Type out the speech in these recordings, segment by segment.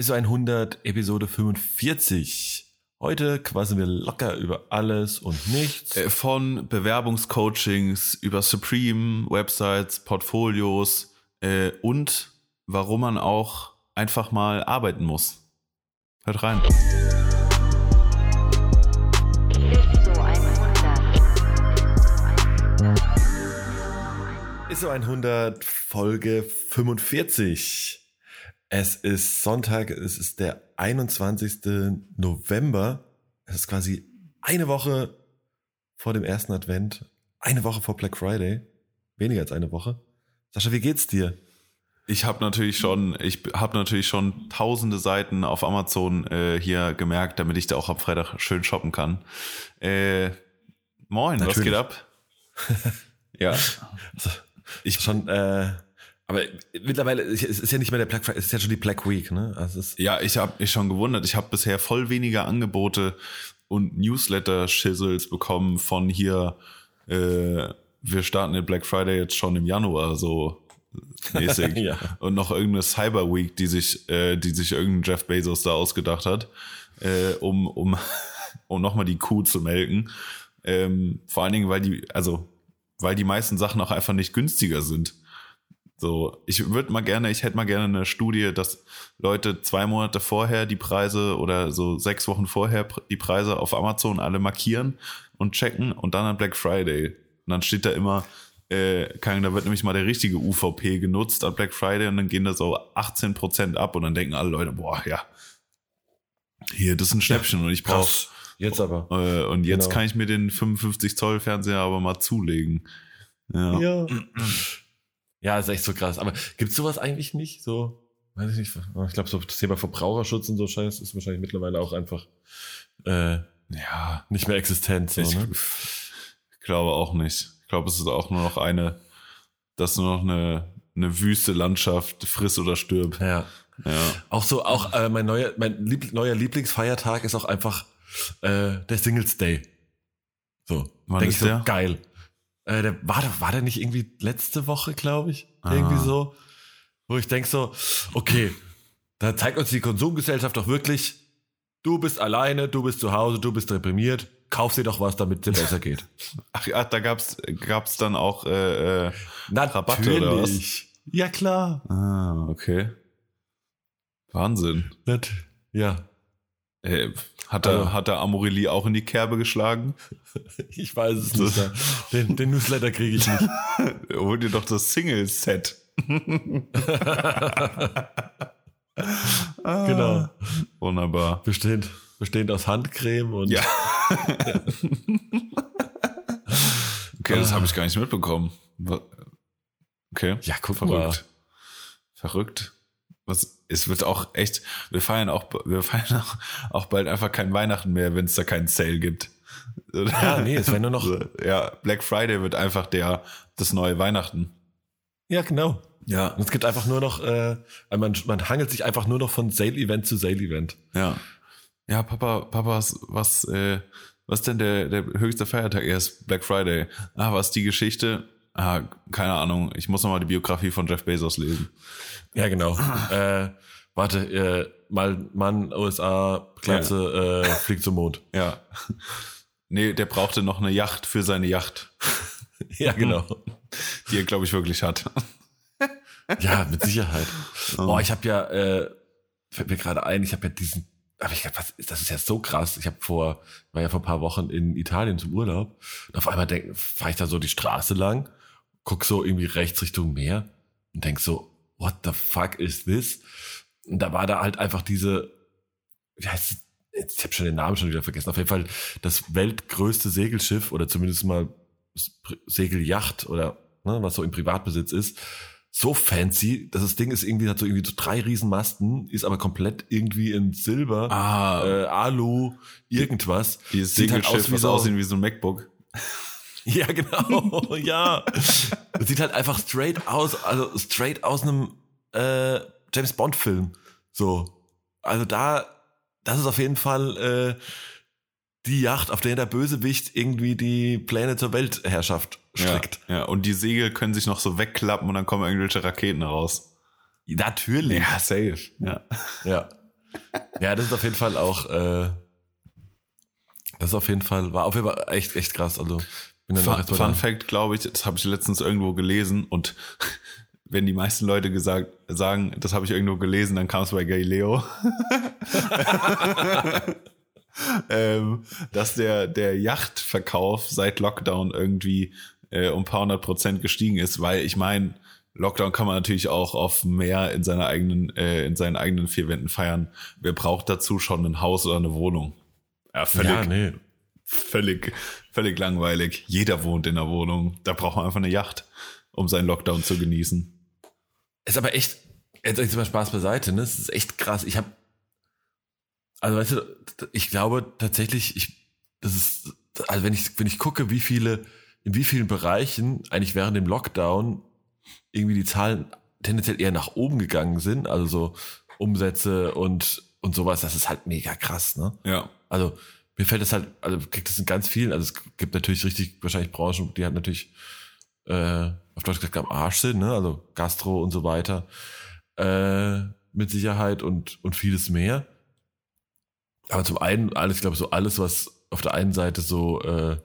ISO 100, Episode 45. Heute quasi wir locker über alles und nichts. Äh, Von Bewerbungscoachings über Supreme, Websites, Portfolios äh, und warum man auch einfach mal arbeiten muss. Hört rein. ISO 100. ISO 100, Folge 45. Es ist Sonntag, es ist der 21. November. Es ist quasi eine Woche vor dem ersten Advent, eine Woche vor Black Friday. Weniger als eine Woche. Sascha, wie geht's dir? Ich habe natürlich schon, ich habe natürlich schon tausende Seiten auf Amazon äh, hier gemerkt, damit ich da auch am Freitag schön shoppen kann. Äh, moin, was Natürlich. geht ab? ja, Ich schon, äh, aber mittlerweile es ist ja nicht mehr der Black Friday, es ist ja schon die Black Week, ne? Also ja, ich habe mich schon gewundert. Ich habe bisher voll weniger Angebote und Newsletter-Shizzles bekommen von hier. Äh, wir starten den Black Friday jetzt schon im Januar so mäßig Ja. und noch irgendeine Cyber Week, die sich, äh, die sich irgendein Jeff Bezos da ausgedacht hat, äh, um um um nochmal die Kuh zu melken. Ähm, vor allen Dingen, weil die, also weil die meisten Sachen auch einfach nicht günstiger sind. So, ich würde mal gerne, ich hätte mal gerne eine Studie, dass Leute zwei Monate vorher die Preise oder so sechs Wochen vorher die Preise auf Amazon alle markieren und checken und dann an Black Friday. Und dann steht da immer, äh, kann, da wird nämlich mal der richtige UVP genutzt an Black Friday und dann gehen da so 18% ab und dann denken alle Leute, boah, ja, hier, das ist ein Schnäppchen und ich brauche. Jetzt aber. äh, und jetzt Genau. kann ich mir den 55 Zoll Fernseher aber mal zulegen. Ja. Ja. Ja, ist echt so krass. Aber gibt's sowas eigentlich nicht? So, weiß ich nicht. Ich glaube, so das Thema Verbraucherschutz und so Scheiß ist wahrscheinlich mittlerweile auch einfach äh, ja nicht mehr existent. So, ich ne? glaube auch nicht. Ich glaube, es ist auch nur noch eine, das ist nur noch eine, eine wüste Landschaft, friss oder stirb. Ja. Ja. Auch so, auch äh, mein neuer, mein lieb, neuer Lieblingsfeiertag ist auch einfach äh, der Singles Day. So, Wann denk ist ich so, der? geil. Äh, der, war, der, war der nicht irgendwie letzte Woche, glaube ich? Ah. Irgendwie so. Wo ich denk so, okay, da zeigt uns die Konsumgesellschaft doch wirklich, du bist alleine, du bist zu Hause, du bist deprimiert, kauf dir doch was, damit es dir besser geht. Ach ja, da gab's, gab's dann auch äh, äh, Rabatte oder was? Ja, klar. Ah, okay. Wahnsinn. Ja, Äh, hat er, Also- hat er Amorelie auch in die Kerbe geschlagen? ich weiß es nicht. Den, den Newsletter kriege ich nicht. Hol dir doch das Single-Set. Genau. Wunderbar. Bestehend, bestehend aus Handcreme und Ja. okay, das habe ich gar nicht mitbekommen. Okay. Ja, guck Verrückt. Verrückt. Was, es wird auch echt, wir feiern auch, wir feiern auch, auch bald einfach kein Weihnachten mehr, wenn es da keinen Sale gibt. Ja, nee, es wäre nur noch- Ja, Black Friday wird einfach der, das neue Weihnachten. Ja, genau. Ja. Und es gibt einfach nur noch, äh, man, man hangelt sich einfach nur noch von Sale-Event zu Sale-Event. Ja. Ja, Papa, Papa, was, was, äh, was denn der, der höchste Feiertag ist? Black Friday. Ah, was ist die Geschichte? Ah, keine Ahnung. Ich muss noch mal die Biografie von Jeff Bezos lesen. Ja, genau. äh, warte, äh, mal Mann, USA, Glatze, äh, fliegt zum Mond. Ja. Nee, der brauchte noch eine Yacht für seine Yacht, Ja, genau. die er, glaube ich, wirklich hat. Ja, mit Sicherheit. Oh. Ich habe ja, äh, fällt mir gerade ein, ich habe ja diesen, aber ich was, das ist ja so krass. Ich habe vor, war ja vor ein paar Wochen in Italien zum Urlaub und auf einmal denk, fahre ich da so die Straße lang, guck so irgendwie rechts Richtung Meer und denk so, what the fuck is this? Und da war da halt einfach diese, wie heißt es? Ich habe schon den Namen schon wieder vergessen. Auf jeden Fall das weltgrößte Segelschiff oder zumindest mal Segelyacht oder ne, was so im Privatbesitz ist, so fancy, dass das Ding ist irgendwie, hat so irgendwie so drei riesen Masten, ist aber komplett irgendwie in Silber, Ah, äh, Alu, irgendwas. dieses sieht halt Segelschiff, aus wie so- aussieht wie so ein MacBook. Ja, genau, ja. Das sieht halt einfach straight aus, also straight aus einem äh, James Bond Film. So. Also da, das ist auf jeden Fall äh, die Yacht, auf der der Bösewicht irgendwie die Pläne zur Weltherrschaft strickt. Ja, ja, und die Segel können sich noch so wegklappen und dann kommen irgendwelche Raketen raus. Natürlich. safe. Ja. Ja. Ja, das ist auf jeden Fall auch, äh, das ist auf jeden Fall, war auf jeden Fall echt, echt krass. Also, Fun, Fun Fact, glaube ich, das habe ich letztens irgendwo gelesen und wenn die meisten Leute gesagt sagen, das habe ich irgendwo gelesen, dann kam es bei Galileo. ähm, dass der, der Yachtverkauf seit Lockdown irgendwie äh, um ein paar hundert Prozent gestiegen ist, weil ich meine, Lockdown kann man natürlich auch auf Meer in seiner eigenen, äh, in seinen eigenen vier Wänden feiern. Wer braucht dazu schon ein Haus oder eine Wohnung? Ja, völlig, Ja, nee. völlig, völlig langweilig. Jeder wohnt in einer Wohnung. Da braucht man einfach eine Yacht, um seinen Lockdown zu genießen. Ist aber echt, jetzt jetzt mal Spaß beiseite, ne? Es ist echt krass. Ich habe, also weißt du, ich glaube tatsächlich, ich, das ist, also wenn ich, wenn ich gucke, wie viele, in wie vielen Bereichen eigentlich während dem Lockdown irgendwie die Zahlen tendenziell eher nach oben gegangen sind, also so Umsätze und, und sowas, das ist halt mega krass, ne? Ja. Also mir fällt das halt, also kriegt das in ganz vielen, also es gibt natürlich richtig wahrscheinlich Branchen, die halt natürlich äh, auf Deutsch gesagt am Arsch sind, ne? Also Gastro und so weiter. Äh, mit Sicherheit und, und vieles mehr. Aber zum einen, alles, ich glaube, so alles, was auf der einen Seite so äh,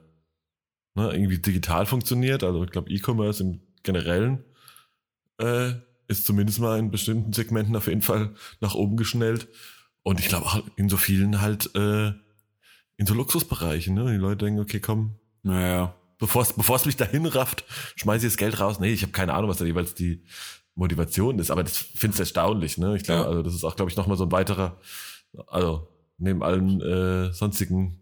ne, irgendwie digital funktioniert, also ich glaube E-Commerce im Generellen, äh, ist zumindest mal in bestimmten Segmenten auf jeden Fall nach oben geschnellt. Und ich glaube auch in so vielen halt, äh, in so Luxusbereichen, ne? Die Leute denken, okay, komm, Naja. bevor es bevor es mich dahin rafft, schmeiße ich das Geld raus. Nee, ich habe keine Ahnung, was da jeweils die Motivation ist, aber das finde ich erstaunlich, ne? Ich glaube, Ja. also das ist auch, glaube ich, nochmal so ein weiterer, also neben allen äh, sonstigen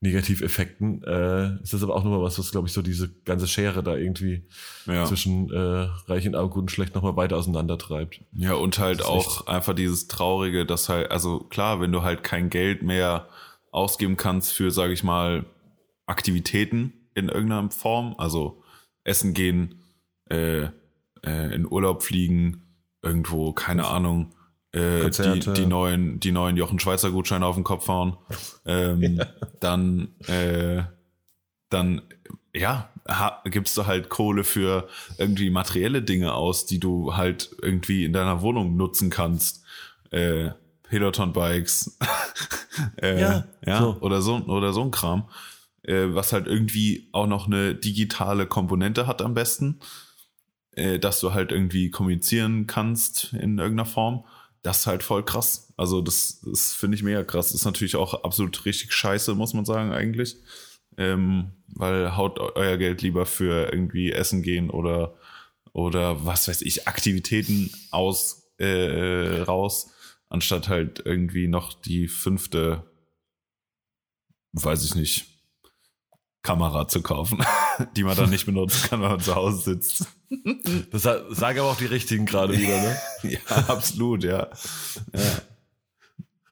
Negativeffekten, äh, ist das aber auch nochmal was, was, glaube ich, so diese ganze Schere da irgendwie Ja. zwischen äh, reich und arm, gut und schlecht nochmal weiter auseinander treibt. Ja, und halt auch einfach dieses Traurige, dass halt, also klar, wenn du halt kein Geld mehr ausgeben kannst für, sage ich mal, Aktivitäten in irgendeiner Form, also essen gehen, äh, äh, in Urlaub fliegen, irgendwo, keine Ahnung, äh, die, die neuen, die neuen Jochen Schweizer Gutscheine auf den Kopf hauen, ähm, dann, äh, dann, ja, ha, gibst du halt Kohle für irgendwie materielle Dinge aus, die du halt irgendwie in deiner Wohnung nutzen kannst. Äh, Peloton-Bikes, äh, Ja, ja, so. oder so oder so ein Kram, äh, was halt irgendwie auch noch eine digitale Komponente hat am besten, äh, dass du halt irgendwie kommunizieren kannst in irgendeiner Form. Das ist halt voll krass. Also das, das finde ich mega krass. Ist natürlich auch absolut richtig scheiße, muss man sagen eigentlich. Ähm, weil haut euer Geld lieber für irgendwie Essen gehen oder oder was weiß ich, Aktivitäten aus äh, raus, anstatt halt irgendwie noch die fünfte, weiß ich nicht, Kamera zu kaufen, die man dann nicht benutzen kann, wenn man zu Hause sitzt. Das sa- sagen aber auch die richtigen gerade wieder, ne? ja, absolut, ja. ja.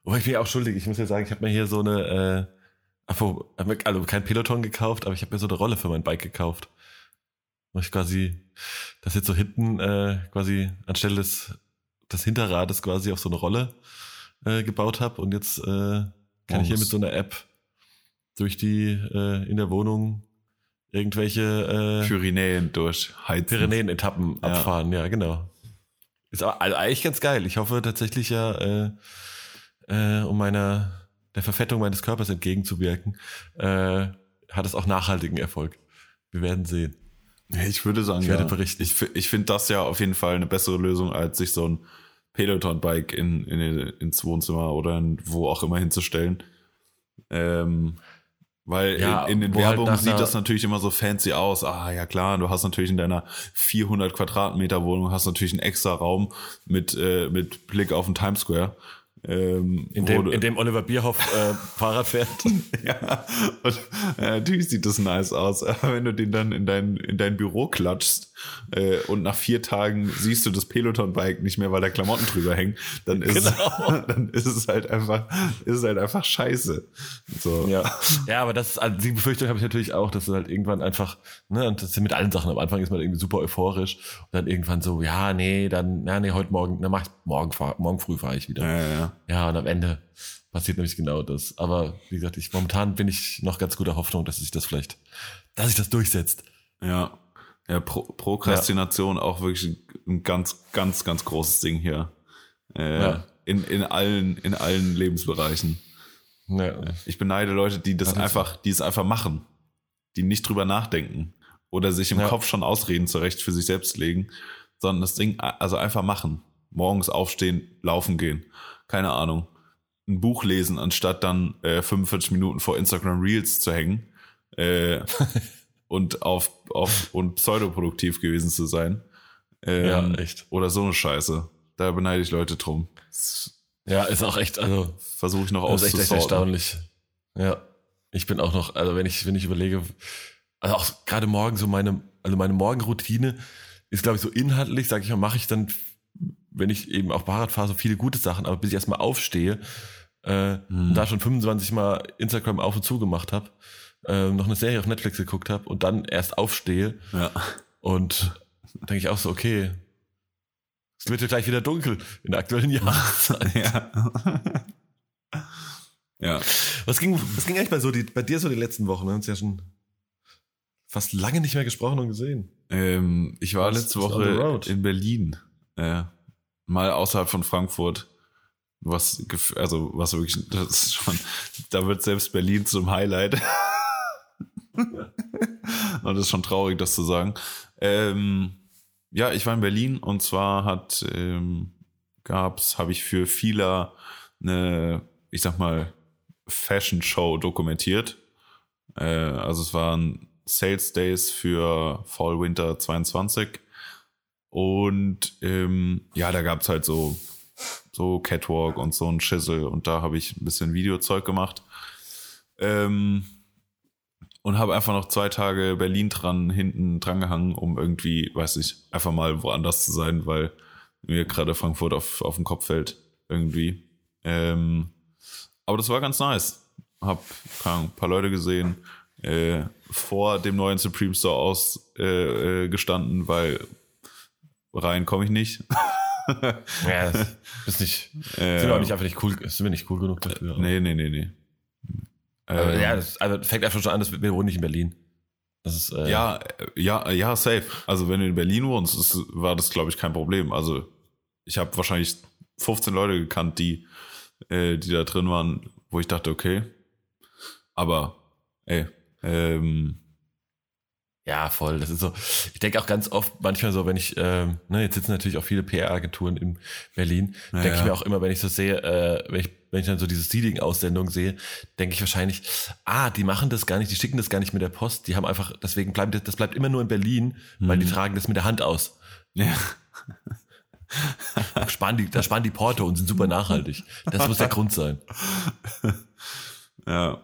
Wobei ich bin ja auch schuldig. Ich muss ja sagen, ich habe mir hier so eine, äh, also kein Peloton gekauft, aber ich habe mir so eine Rolle für mein Bike gekauft. Wo ich quasi, das jetzt so hinten äh, quasi anstelle des, des Hinterrades quasi auf so eine Rolle äh, gebaut habe und jetzt äh, kann ich hier mit so einer App durch die äh, in der Wohnung irgendwelche äh, Pyrenäen durch. Pyrenäen-Etappen Ja. abfahren, ja, genau. Ist aber also eigentlich ganz geil. Ich hoffe tatsächlich ja, äh, äh, um meiner der Verfettung meines Körpers entgegenzuwirken, äh, hat es auch nachhaltigen Erfolg. Wir werden sehen. Ich würde sagen, Ich werde ja. berichten. Ich, ich finde das ja auf jeden Fall eine bessere Lösung, als sich so ein Peloton-Bike in, in, ins Wohnzimmer oder in, wo auch immer hinzustellen. Ähm, weil Ja, in, in den halt Werbungen nach sieht das natürlich immer so fancy aus. Ah, ja klar, du hast natürlich in deiner 400 Quadratmeter Wohnung hast natürlich einen extra Raum mit, äh, mit Blick auf den Times Square. Ähm, In dem, in dem Oliver Bierhoff äh, Fahrrad fährt. ja, und äh, natürlich sieht das nice aus, aber wenn du den dann in dein, in dein Büro klatschst äh, und nach vier Tagen siehst du das Peloton-Bike nicht mehr, weil da Klamotten drüber hängen, dann ist, Genau. dann ist es halt einfach, ist es halt einfach scheiße. So. Ja. ja, aber das ist, also die Befürchtung habe ich natürlich auch, dass du halt irgendwann einfach, ne, und das sind mit allen Sachen. Am Anfang ist man irgendwie super euphorisch und dann irgendwann so, ja, nee, dann, ja, nee, heute Morgen, na, mach ich, morgen, fahr, morgen früh fahre ich wieder. Ja, ja, ja. Ja, und am Ende passiert nämlich genau das. Aber wie gesagt, ich momentan bin ich noch ganz guter Hoffnung, dass sich das vielleicht, dass sich das durchsetzt. Ja, ja Pro Prokrastination auch wirklich ein ganz, ganz, ganz großes Ding hier. Äh, Ja. In, in allen, in allen Lebensbereichen. Ja. Ich beneide Leute, die das Ja, einfach, die es einfach machen. Die nicht drüber nachdenken. Oder sich im Ja. Kopf schon Ausreden zurecht für sich selbst legen. Sondern das Ding, also einfach machen. Morgens aufstehen, laufen gehen. Keine Ahnung. Ein Buch lesen, anstatt dann äh, 45 Minuten vor Instagram Reels zu hängen. Äh, und auf, auf und pseudoproduktiv gewesen zu sein. Ähm, Ja, echt. Oder so eine Scheiße. Da beneide ich Leute drum. Ja, ist auch echt, also versuche ich noch Das ist echt, echt auszusorten. erstaunlich. Ja. Ich bin auch noch, also wenn ich, wenn ich überlege, also auch gerade morgen so meine, also meine Morgenroutine ist, glaube ich, so inhaltlich, sage ich mal, mache ich dann, wenn ich eben auf Fahrrad fahre, so viele gute Sachen, aber bis ich erstmal aufstehe, äh, und da schon 25 Mal Instagram auf und zu gemacht habe, äh, noch eine Serie auf Netflix geguckt habe und dann erst aufstehe Ja. und denke ich auch so, okay, es wird ja gleich wieder dunkel in der aktuellen Jahreszeit. ja. ja. Was ging, was ging eigentlich bei, so die, bei dir so die letzten Wochen? Wir haben uns ja schon fast lange nicht mehr gesprochen und gesehen. Ähm, ich war Was- letzte Woche in Berlin. Äh, mal außerhalb von Frankfurt. Was, also, was wirklich, das ist schon, da wird selbst Berlin zum Highlight. und das ist schon traurig, das zu sagen. Ähm, ja, ich war in Berlin und zwar hat, ähm, gab's, habe ich für Fila eine, ich sag mal, Fashion Show dokumentiert. Äh, also es waren Sales Days für Fall Winter 22 und ähm, ja, da gab's halt so so Catwalk und so ein Schissel und da habe ich ein bisschen Videozeug gemacht ähm, und habe einfach noch zwei Tage Berlin dran hinten dran gehangen, um irgendwie, weiß ich, einfach mal woanders zu sein, weil mir gerade Frankfurt auf, auf den Kopf fällt irgendwie. Ähm, aber das war ganz nice. Hab ein paar Leute gesehen, äh, vor dem neuen Supreme Store aus äh, äh, weil rein komme ich nicht. Ja, das ist nicht, Äh, sind wir auch nicht einfach nicht cool, sind wir nicht cool genug dafür. Nee, nee, nee, nee. Aber Ähm, ja, das also fängt einfach schon an, dass wir, wir wohnen nicht in Berlin. Das ist, äh, Ja, äh, ja, ja, safe. Also wenn du in Berlin wohnst, ist, war das, glaube ich, kein Problem. Also ich habe wahrscheinlich 15 Leute gekannt, die, äh, die da drin waren, wo ich dachte, okay. Aber, ey, ähm, Ja, voll. Das ist so. Ich denke auch ganz oft, manchmal so, wenn ich, ähm, ne, jetzt sitzen natürlich auch viele PR-Agenturen in Berlin, Ja, denke ich mir auch immer, wenn ich so sehe, äh, wenn ich, wenn ich dann so diese Seeding-Aussendung sehe, denke ich wahrscheinlich, ah, die machen das gar nicht, die schicken das gar nicht mit der Post, die haben einfach, deswegen bleibt das, das bleibt immer nur in Berlin, weil Mhm. die tragen das mit der Hand aus. ja, Da sparen die, da sparen die Porto und sind super nachhaltig. Das muss der Grund sein. ja.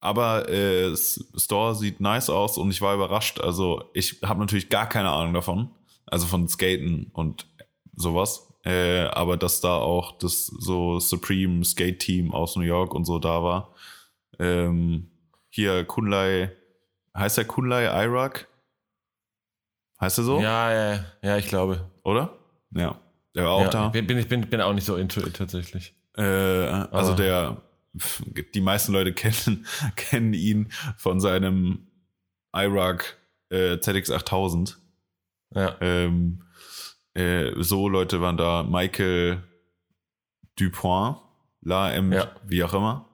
Aber äh, Store sieht nice aus und ich war überrascht. Also ich habe natürlich gar keine Ahnung davon. Also von Skaten und sowas. Äh, aber dass da auch das so Supreme Skate Team aus New York und so da war. Ähm, hier Kunlai, heißt der Kunlai Irak? Heißt er so? Ja, ja, ja, ich glaube. Oder? Ja. Der war auch ja, da. Bin, bin, ich bin, bin auch nicht so into it tatsächlich. Äh, also Aber- der, die meisten Leute kennen, kennen ihn von seinem iRug äh, ZX8000. Ja. Ähm, äh, so Leute waren da, Michael Dupont, La M, Ja. wie auch immer.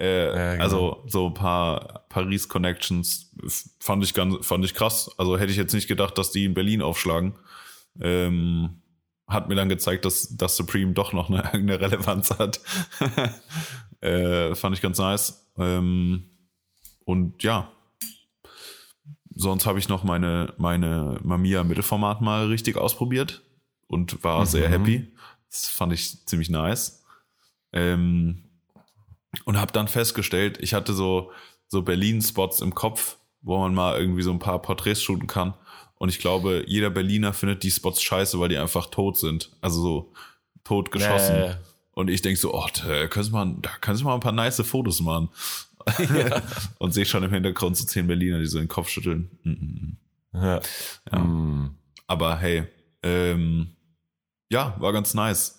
Äh, Ja, genau. Also so ein paar Paris Connections fand ich ganz, fand ich krass. Also hätte ich jetzt nicht gedacht, dass die in Berlin aufschlagen. Ähm, hat mir dann gezeigt, dass das Supreme doch noch eine, eine Relevanz hat. äh, fand ich ganz nice. Ähm, und ja, sonst habe ich noch meine, meine Mamiya Mittelformat mal richtig ausprobiert und war sehr Mhm. happy. Das fand ich ziemlich nice. Ähm, und habe dann festgestellt, ich hatte so, so Berlin-Spots im Kopf, wo man mal irgendwie so ein paar Porträts shooten kann. Und ich glaube, jeder Berliner findet die Spots scheiße, weil die einfach tot sind. Also so tot geschossen. Ja. Und ich denk so, oh, da kannst du mal, da kannst du mal ein paar nice Fotos machen. und sehe schon im Hintergrund so zehn Berliner, die so den Kopf schütteln. Mm, mm, mm. Ja. Ja. Mm. Aber hey, ähm, ja, war ganz nice.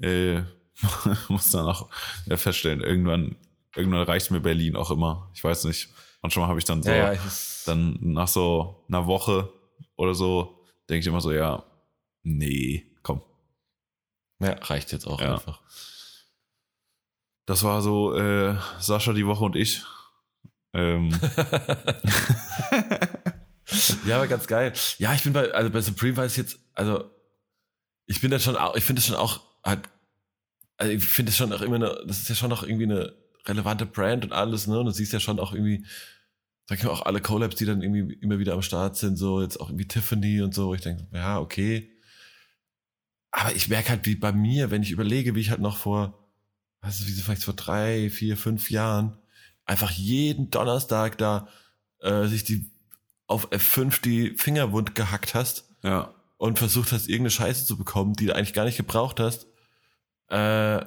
Äh, muss dann auch ja, feststellen, irgendwann, irgendwann reicht mir Berlin auch immer. Ich weiß nicht. Manchmal habe ich dann so, Ja, ja, dann nach so einer Woche oder so, denke ich immer so, ja, nee. Ja, reicht jetzt auch Ja. einfach. Das war so äh, Sascha die Woche und ich. Ähm, Ja, aber ganz geil. Ja, ich bin bei, also bei Supreme weiß ich jetzt, also ich bin da schon auch, ich finde es schon auch halt, also ich finde es schon auch immer eine, das ist ja schon auch irgendwie eine relevante Brand und alles, ne? Und du siehst ja schon auch irgendwie, sag ich mal, auch alle Collabs, die dann irgendwie immer wieder am Start sind, so jetzt auch irgendwie Tiffany und so, ich denke, ja, okay. Aber ich merke halt, wie bei mir, wenn ich überlege, wie ich halt noch vor, was ist, wie vielleicht vor drei, vier, fünf Jahren, einfach jeden Donnerstag da äh, sich die auf F5 die Finger wund gehackt hast ja, und versucht hast, irgendeine Scheiße zu bekommen, die du eigentlich gar nicht gebraucht hast, äh,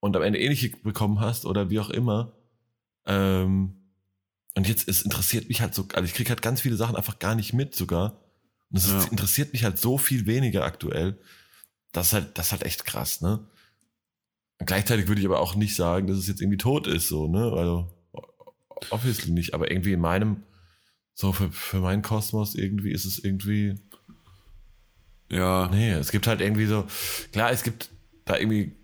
und am Ende ähnliche bekommen hast oder wie auch immer. Ähm, und jetzt, es interessiert mich halt so, also ich krieg halt ganz viele Sachen einfach gar nicht mit sogar. Und es Ja. interessiert mich halt so viel weniger aktuell. Das ist halt, das ist halt echt krass, ne? Und gleichzeitig würde ich aber auch nicht sagen, dass es jetzt irgendwie tot ist, so, ne? Also, obviously nicht, aber irgendwie in meinem, so für, für meinen Kosmos irgendwie ist es irgendwie, ja, Nee, es gibt halt irgendwie so, klar, es gibt da irgendwie,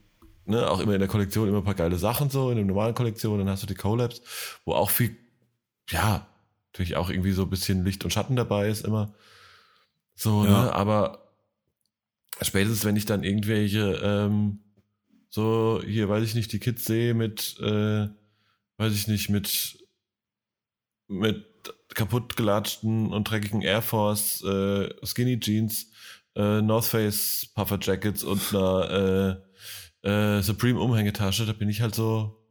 ne, auch immer in der Kollektion immer ein paar geile Sachen so, in der normalen Kollektion, dann hast du die Collabs, wo auch viel, ja, natürlich auch irgendwie so ein bisschen Licht und Schatten dabei ist immer. So, Ja. ne, aber spätestens, wenn ich dann irgendwelche, ähm, so, hier, weiß ich nicht, die Kids sehe mit, äh, weiß ich nicht, mit, mit kaputt gelatschten und dreckigen Air Force, äh, Skinny Jeans, äh, North Face Puffer Jackets und einer äh, äh, Supreme Umhängetasche, da bin ich halt so,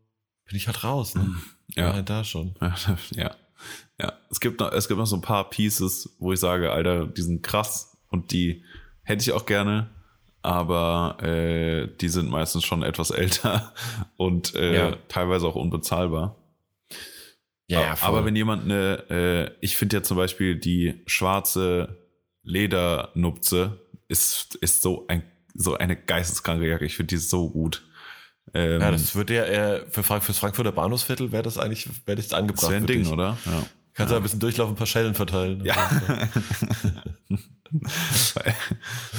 bin ich halt raus, ne? ja. da schon. Ja, ja. Es gibt noch, es gibt noch so ein paar Pieces, wo ich sage, Alter, die sind krass und die hätte ich auch gerne, aber äh, die sind meistens schon etwas älter und äh, Ja. teilweise auch unbezahlbar. Ja, voll. aber wenn jemand eine, äh, ich finde ja zum Beispiel die schwarze Ledernupze ist, ist so ein so eine geisteskranke Jacke. Ich finde die so gut. Ähm, ja, das würde ja eher für Frank fürs Frankfurter Bahnhofsviertel wäre das eigentlich, wäre das angebracht. das wäre ein Ding, dich. oder? Ja. Kannst du ein bisschen durchlaufen, ein paar Schellen verteilen. Ja.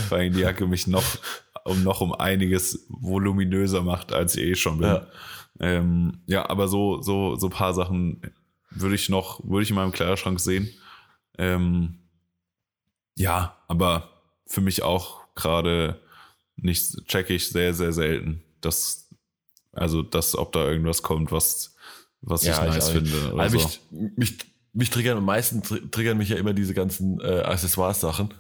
Weil die Jacke mich noch um noch um einiges voluminöser macht, als ich eh schon bin. Ja. Ja, ähm, ja aber so, so, so paar Sachen würde ich noch, würde ich in meinem Kleiderschrank sehen. Ähm, ja, aber für mich auch gerade nicht, check ich sehr, sehr selten, dass, also, dass, ob da irgendwas kommt, was, was ich Ja, ich nice nicht. finde. Oder Also so. mich, mich, mich triggern am meisten tr- triggern mich ja immer diese ganzen äh, Accessoires-Sachen.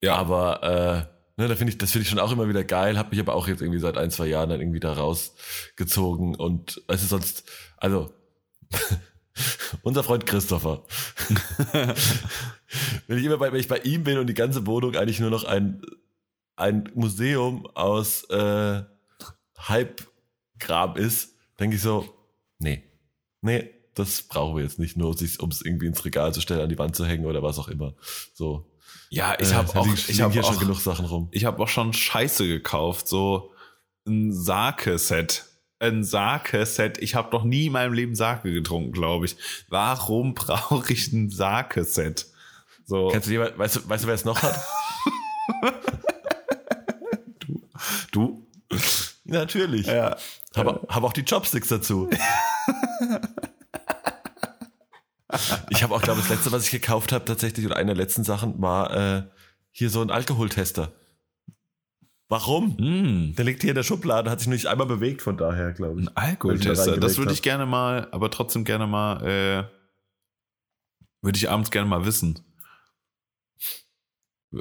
Ja. Aber äh, ne, da finde ich, das finde ich schon auch immer wieder geil, habe mich aber auch jetzt irgendwie seit ein, zwei Jahren dann irgendwie da rausgezogen und es ist sonst, also unser Freund Christopher. wenn ich immer bei, wenn ich bei ihm bin und die ganze Wohnung eigentlich nur noch ein, ein Museum aus äh, Hype-Kram ist, denke ich so, nee, nee, das brauchen wir jetzt nicht nur, um es irgendwie ins Regal zu stellen, an die Wand zu hängen oder was auch immer. So. Ja, ich Äh, habe da auch, liegen- ich habe hier auch, schon genug Sachen rum. ich habe auch schon Scheiße gekauft, so ein Sake-Set. Ein Sake-Set. Ich habe noch nie in meinem Leben Sake getrunken, glaube ich. Warum brauche ich ein Sake-Set? So, Kennst du jemand, weißt du, weißt du, wer es noch hat? du? Natürlich. Ja. Habe hab auch die Chopsticks dazu. ich habe auch, glaube ich, das letzte, was ich gekauft habe, tatsächlich, oder eine der letzten Sachen, war äh, hier so ein Alkoholtester. Warum? Mm, Der liegt hier in der Schublade, hat sich nur nicht einmal bewegt, von daher, glaube ich. ein Alkoholtester. Das würde ich gerne mal, aber trotzdem gerne mal, äh, würde ich abends gerne mal wissen.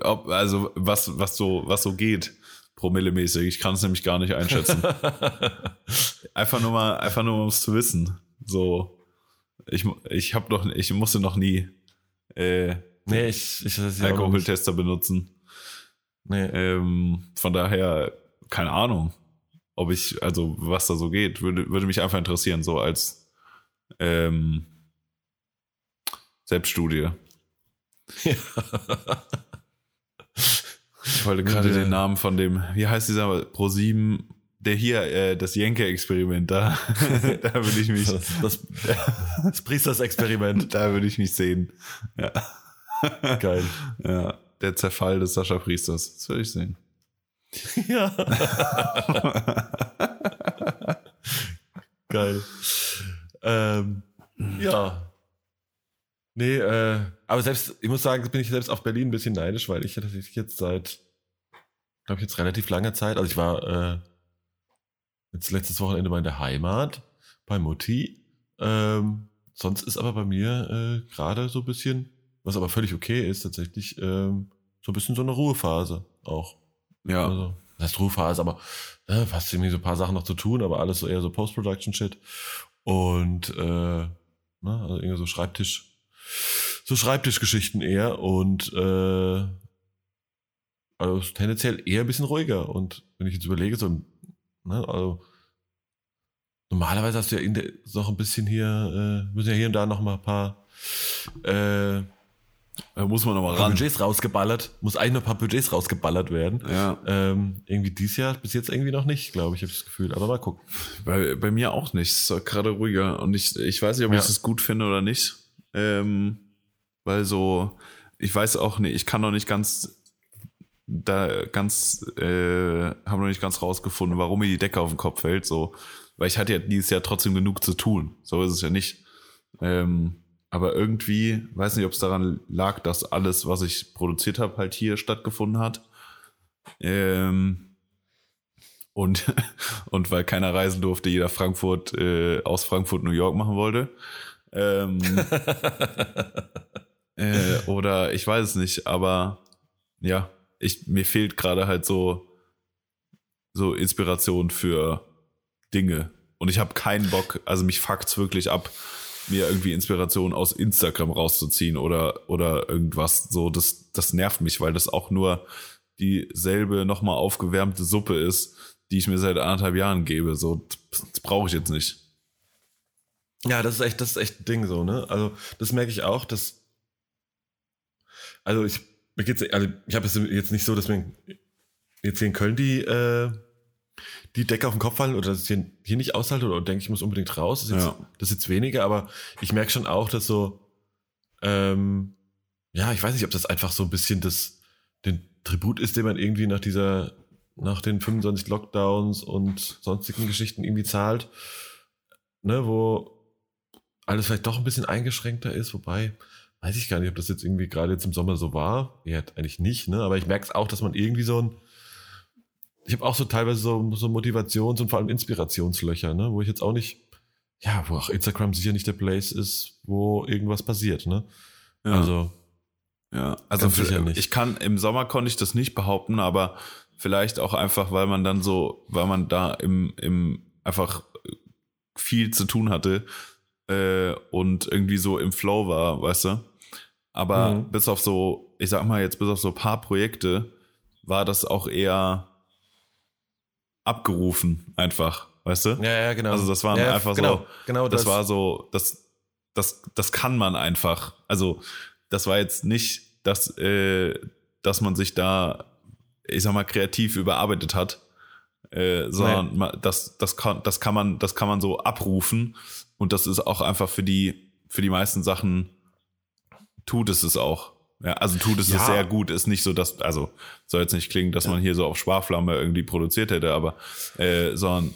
Ob, also, was, was so, was so geht, promillemäßig. Ich kann es nämlich gar nicht einschätzen. Einfach nur mal, einfach nur um es zu wissen. So, ich, ich habe noch, ich musste noch nie äh, nee, ich, ich ja nicht. Alkoholtester benutzen. Nee. Ähm, von daher, keine Ahnung, ob ich, also was da so geht, würde, würde mich einfach interessieren, so als ähm, Selbststudie. Ich wollte gerade Ja. den Namen von dem, wie heißt dieser Pro7, der hier, äh, das Jenke-Experiment, da, da würde ich mich, Das, das, das Priesters-Experiment. da würde ich mich sehen. Ja. Geil. ja, der Zerfall des Sascha Priesters, das würde ich sehen. Ja. Geil. Ähm, ja. Nee, äh, aber selbst, ich muss sagen, bin ich selbst auf Berlin ein bisschen neidisch, weil ich tatsächlich jetzt seit, glaube ich, jetzt relativ langer Zeit, also ich war äh, jetzt letztes Wochenende mal in der Heimat bei Mutti. Ähm, sonst ist aber bei mir äh, gerade so ein bisschen, was aber völlig okay ist, tatsächlich ähm, so ein bisschen so eine Ruhephase auch. Ja. Also, das heißt Ruhephase, aber äh, fast irgendwie so ein paar Sachen noch zu tun, aber alles so eher so Post-Production-Shit. Und äh, ne, also irgendwie so Schreibtisch, so Schreibtischgeschichten eher und äh, also tendenziell eher ein bisschen ruhiger. Und wenn ich jetzt überlege, so ne, also normalerweise hast du ja in der, noch ein bisschen hier, äh, müssen ja hier und da noch mal ein paar äh, Da muss man nochmal ran. Budgets rausgeballert, muss eigentlich noch ein paar Budgets rausgeballert werden. Ja. Ähm, irgendwie dieses Jahr bis jetzt irgendwie noch nicht, glaube ich, habe ich das Gefühl. Aber mal gucken. Bei, bei mir auch nicht. Es ist gerade ruhiger. Und ich, ich weiß nicht, ob Ja. ich das gut finde oder nicht. Ähm, weil so, ich weiß auch nicht, ich kann noch nicht ganz da ganz, äh, habe noch nicht ganz rausgefunden, warum mir die Decke auf den Kopf fällt. So, weil ich hatte ja dieses Jahr trotzdem genug zu tun. So ist es ja nicht. Ähm, aber irgendwie, weiß nicht, ob es daran lag, dass alles, was ich produziert habe, halt hier stattgefunden hat. Ähm, und, und weil keiner reisen durfte, jeder Frankfurt äh, aus Frankfurt New York machen wollte. Ähm, äh, oder ich weiß es nicht, aber ja, ich, mir fehlt gerade halt so, so Inspiration für Dinge. Und ich habe keinen Bock, also mich fuckt's wirklich ab, mir irgendwie Inspiration aus Instagram rauszuziehen oder, oder irgendwas. So, das, das nervt mich, weil das auch nur dieselbe nochmal aufgewärmte Suppe ist, die ich mir seit anderthalb Jahren gebe. So, das brauche ich jetzt nicht. Ja, das ist echt, das ist echt ein Ding so, ne? Also, das merke ich auch, dass. Also, ich, mir geht's, also, ich habe es jetzt nicht so, dass mir jetzt hier in Köln die, äh, die Decke auf den Kopf fallen oder dass ich hier, hier nicht aushalte oder denke, ich muss unbedingt raus. Das ist, jetzt, Ja. das ist jetzt weniger, aber ich merke schon auch, dass so, ähm, ja, ich weiß nicht, ob das einfach so ein bisschen das, den Tribut ist, den man irgendwie nach dieser, nach den 25 Lockdowns und sonstigen Geschichten irgendwie zahlt, ne, wo alles vielleicht doch ein bisschen eingeschränkter ist, wobei, weiß ich gar nicht, ob das jetzt irgendwie gerade jetzt im Sommer so war. Ja, eigentlich nicht, ne? Aber ich merke es auch, dass man irgendwie so ein. Ich habe auch so teilweise so, so Motivations- und vor allem Inspirationslöcher, ne? Wo ich jetzt auch nicht, ja, wo auch Instagram sicher nicht der Place ist, wo irgendwas passiert, ne? Ja. Also, Ja, also sicher nicht. ich kann im Sommer konnte ich das nicht behaupten, aber vielleicht auch einfach, weil man dann so, weil man da im, im einfach viel zu tun hatte äh, und irgendwie so im Flow war, weißt du. Aber Mhm. bis auf so, ich sag mal jetzt bis auf so ein paar Projekte war das auch eher abgerufen einfach, weißt du? ja, ja, genau. Also das waren ja, einfach genau, so, genau das, war so, das, das, das kann man einfach. Also das war jetzt nicht, dass, äh, dass man sich da, ich sag mal, kreativ überarbeitet hat, äh, sondern ma- das, das kann, das kann man, das kann man so abrufen und das ist auch einfach für die, für die meisten Sachen tut es es auch. Ja, also tut es Ja. es sehr gut. Ist nicht so, dass, also soll jetzt nicht klingen, dass man hier so auf Sparflamme irgendwie produziert hätte, aber äh, sondern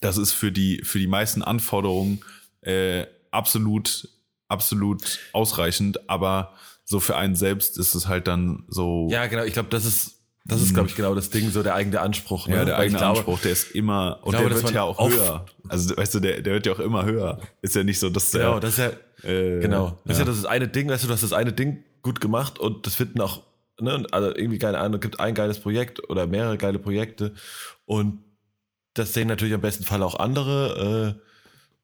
das ist für die, für die meisten Anforderungen äh, absolut, absolut ausreichend, aber so für einen selbst ist es halt dann so, Ja, genau. Ich glaube, das ist, das ist, glaube ich, genau das Ding, so der eigene Anspruch. Ne? ja, der Weil eigene glaube, Anspruch, der ist immer, und glaube, der wird ja auch höher. Also, weißt du, der, der wird ja auch immer höher. Ist ja nicht so, dass der, Genau, das ist ja, äh, genau. Das ist ja. das eine Ding, weißt du, du hast das eine Ding gut gemacht und das finden auch, ne, also irgendwie keine Ahnung, gibt ein geiles Projekt oder mehrere geile Projekte und das sehen natürlich am besten Fall auch andere, äh,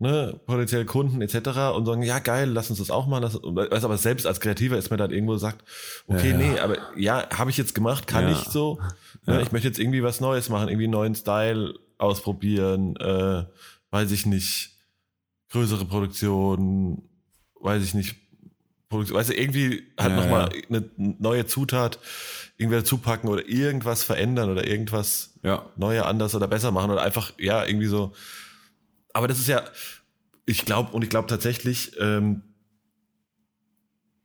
ne, potenzielle Kunden etc. und sagen, ja geil, lass uns das auch machen. Lass, weißt, aber selbst als Kreativer ist man dann irgendwo sagt, okay, Ja, ja. nee, aber ja, habe ich jetzt gemacht, kann ich so. Ne. Ich möchte jetzt irgendwie was Neues machen, irgendwie einen neuen Style ausprobieren, äh, weiß ich nicht, größere Produktion, weiß ich nicht, Produktion, weißt du, irgendwie halt Ja, nochmal eine neue Zutat irgendwie dazu packen oder irgendwas verändern oder irgendwas ja, Neue anders oder besser machen oder einfach, ja, irgendwie so. Aber das ist ja, ich glaube, und ich glaube tatsächlich, ähm,